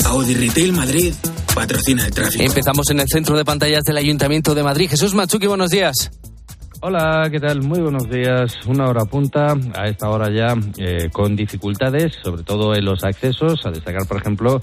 Audi Retail Madrid patrocina el tráfico. Empezamos en el centro de pantallas del Ayuntamiento de Madrid. Jesús Machuki, buenos días. Hola, ¿qué tal? Muy buenos días. Una hora punta, a esta hora ya eh, con dificultades, sobre todo en los accesos. A destacar, por ejemplo,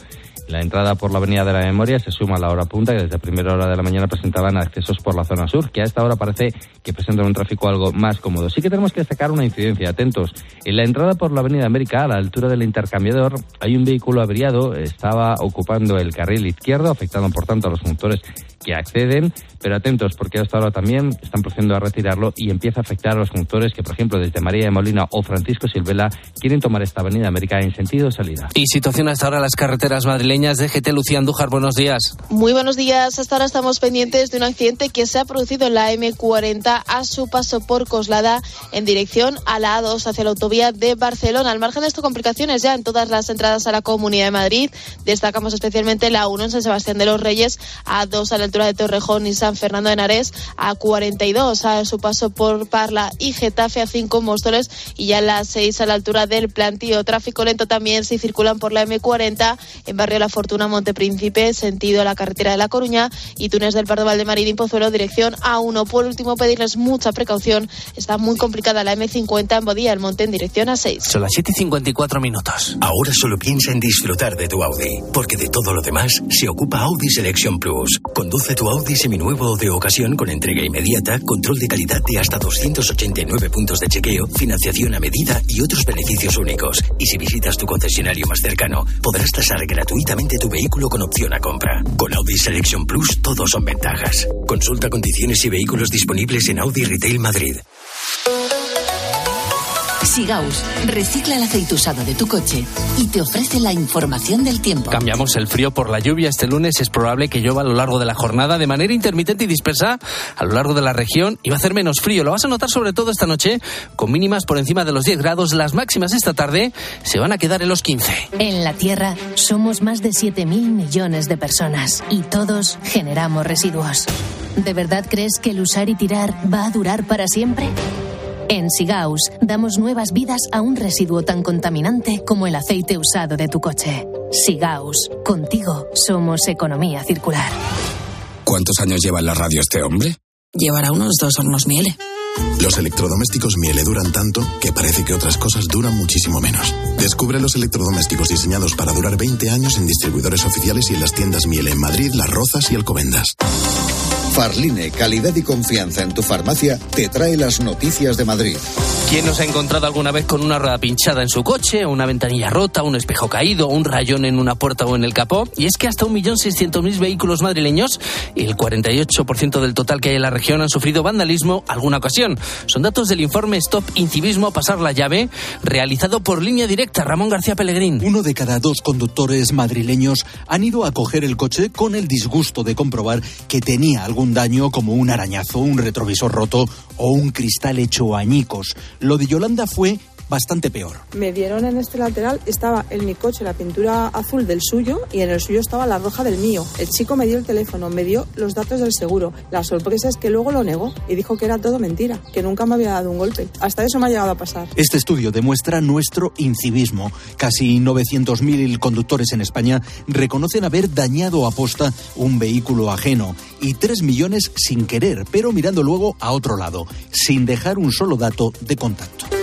la entrada por la Avenida de la Memoria se suma a la hora punta, que desde primera hora de la mañana presentaban accesos por la zona sur, que a esta hora parece que presentan un tráfico algo más cómodo. Sí que tenemos que destacar una incidencia, atentos. En la entrada por la Avenida América, a la altura del intercambiador, hay un vehículo averiado, estaba ocupando el carril izquierdo, afectando por tanto a los conductores que acceden, pero atentos porque hasta ahora también están procediendo a retirarlo y empieza a afectar a los conductores que, por ejemplo, desde María de Molina o Francisco Silvela quieren tomar esta avenida América en sentido salida. Y situación hasta ahora en las carreteras madrileñas de GT Lucía Andújar, buenos días. Muy buenos días. Hasta ahora estamos pendientes de un accidente que se ha producido en la M40 a su paso por Coslada en dirección a la A2 hacia la autovía de Barcelona. Al margen de estas complicaciones ya en todas las entradas a la Comunidad de Madrid, destacamos especialmente la 1 en San Sebastián de los Reyes, A2 a la altura de Torrejón y San Fernando de Henares, A42 a su paso por Parla y Getafe, a 5 Móstoles y ya la 6 a la altura del plantío. Tráfico lento también si circulan por la M40 en Barrio La Fortuna, Montepríncipe, sentido a la carretera de La Coruña y Túnez del Pardo Valdemarín, Pozuelo, dirección A1. Por último, pedirles mucha precaución. Está muy complicada la M50 en Bodía, el Monte en dirección A6. Son las 7 y 54 minutos. Ahora solo piensa en disfrutar de tu Audi, porque de todo lo demás se ocupa Audi Selection Plus. Conduce Conduce tu Audi seminuevo de ocasión con entrega inmediata, control de calidad de hasta 289 puntos de chequeo, financiación a medida y otros beneficios únicos. Y si visitas tu concesionario más cercano, podrás tasar gratuitamente tu vehículo con opción a compra. Con Audi Selection Plus, todos son ventajas. Consulta condiciones y vehículos disponibles en Audi Retail Madrid. Sigaus recicla el aceite usado de tu coche y te ofrece la información del tiempo. Cambiamos el frío por la lluvia. Este lunes es probable que llueva a lo largo de la jornada de manera intermitente y dispersa a lo largo de la región y va a hacer menos frío. Lo vas a notar sobre todo esta noche con mínimas por encima de los 10 grados. Las máximas esta tarde se van a quedar en los 15. En la Tierra somos más de 7.000 millones de personas y todos generamos residuos. ¿De verdad crees que el usar y tirar va a durar para siempre? En Sigaus damos nuevas vidas a un residuo tan contaminante como el aceite usado de tu coche. Sigaus, contigo somos economía circular. ¿Cuántos años lleva en la radio este hombre? Llevará unos dos hornos miele. Los electrodomésticos Miele duran tanto que parece que otras cosas duran muchísimo menos. Descubre los electrodomésticos diseñados para durar 20 años en distribuidores oficiales y en las tiendas Miele en Madrid, Las Rozas y Alcobendas. Farline, calidad y confianza en tu farmacia, te trae las noticias de Madrid. ¿Quién nos ha encontrado alguna vez con una rueda pinchada en su coche, una ventanilla rota, un espejo caído, un rayón en una puerta o en el capó? Y es que hasta 1.600.000 vehículos madrileños, y el 48% del total que hay en la región, han sufrido vandalismo alguna ocasión. Son datos del informe Stop Incivismo Pasar la Llave, realizado por línea directa Ramón García Pellegrín. Uno de cada dos conductores madrileños han ido a coger el coche con el disgusto de comprobar que tenía algún un daño como un arañazo, un retrovisor roto o un cristal hecho añicos. Lo de Yolanda fue bastante peor. Me dieron en este lateral, estaba en mi coche la pintura azul del suyo y en el suyo estaba la roja del mío. El chico me dio el teléfono, me dio los datos del seguro. La sorpresa es que luego lo negó y dijo que era todo mentira, que nunca me había dado un golpe. Hasta eso me ha llegado a pasar. Este estudio demuestra nuestro incivismo. Casi 900.000 conductores en España reconocen haber dañado a posta un vehículo ajeno y 3 millones sin querer, pero mirando luego a otro lado, sin dejar un solo dato de contacto.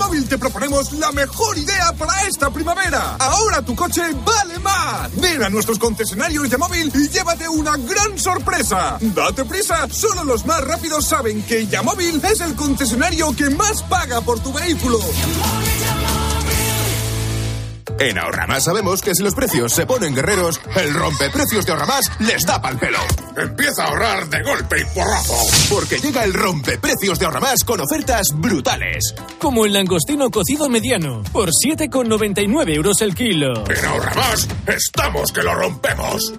Yamóvil te proponemos la mejor idea para esta primavera. Ahora tu coche vale más. Ven a nuestros concesionarios Yamóvil y llévate una gran sorpresa. Date prisa, solo los más rápidos saben que Yamóvil es el concesionario que más paga por tu vehículo. En Ahorramás sabemos que si los precios se ponen guerreros, el rompeprecios de Ahorramás les da pal pelo. Empieza a ahorrar de golpe y porrazo. Porque llega el rompeprecios de Ahorramás con ofertas brutales. Como el langostino cocido mediano, por 7,99 euros el kilo. En Ahorramás estamos que lo rompemos.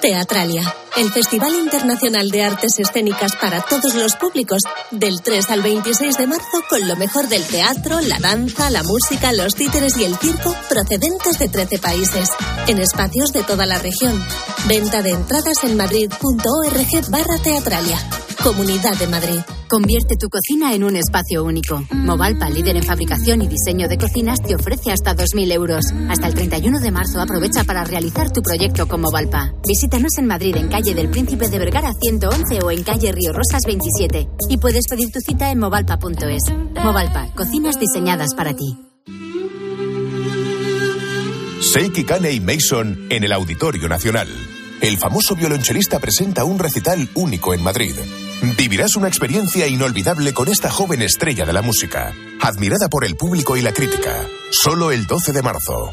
Teatralia, el Festival Internacional de Artes Escénicas para todos los públicos, del 3 al 26 de marzo con lo mejor del teatro, la danza, la música, los títeres y el circo procedentes de 13 países, en espacios de toda la región. Venta de entradas en madrid.org barra teatralia. Comunidad de Madrid. Convierte tu cocina en un espacio único. Movalpa, líder en fabricación y diseño de cocinas, te ofrece hasta 2.000 euros. Hasta el 31 de marzo aprovecha para realizar tu proyecto con Movalpa. Visítanos en Madrid, en calle del Príncipe de Vergara 111 o en calle Río Rosas 27. Y puedes pedir tu cita en movalpa.es. Movalpa, cocinas diseñadas para ti. Seiki Kane y Mason en el Auditorio Nacional. El famoso violonchelista presenta un recital único en Madrid. Vivirás una experiencia inolvidable con esta joven estrella de la música, admirada por el público y la crítica. Solo el 12 de marzo.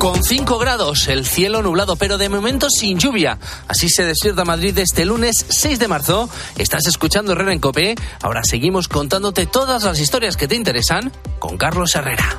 Con 5 grados, el cielo nublado, pero de momento sin lluvia. Así se despierta Madrid este lunes 6 de marzo. Estás escuchando Herrera en Copé. Ahora seguimos contándote todas las historias que te interesan con Carlos Herrera.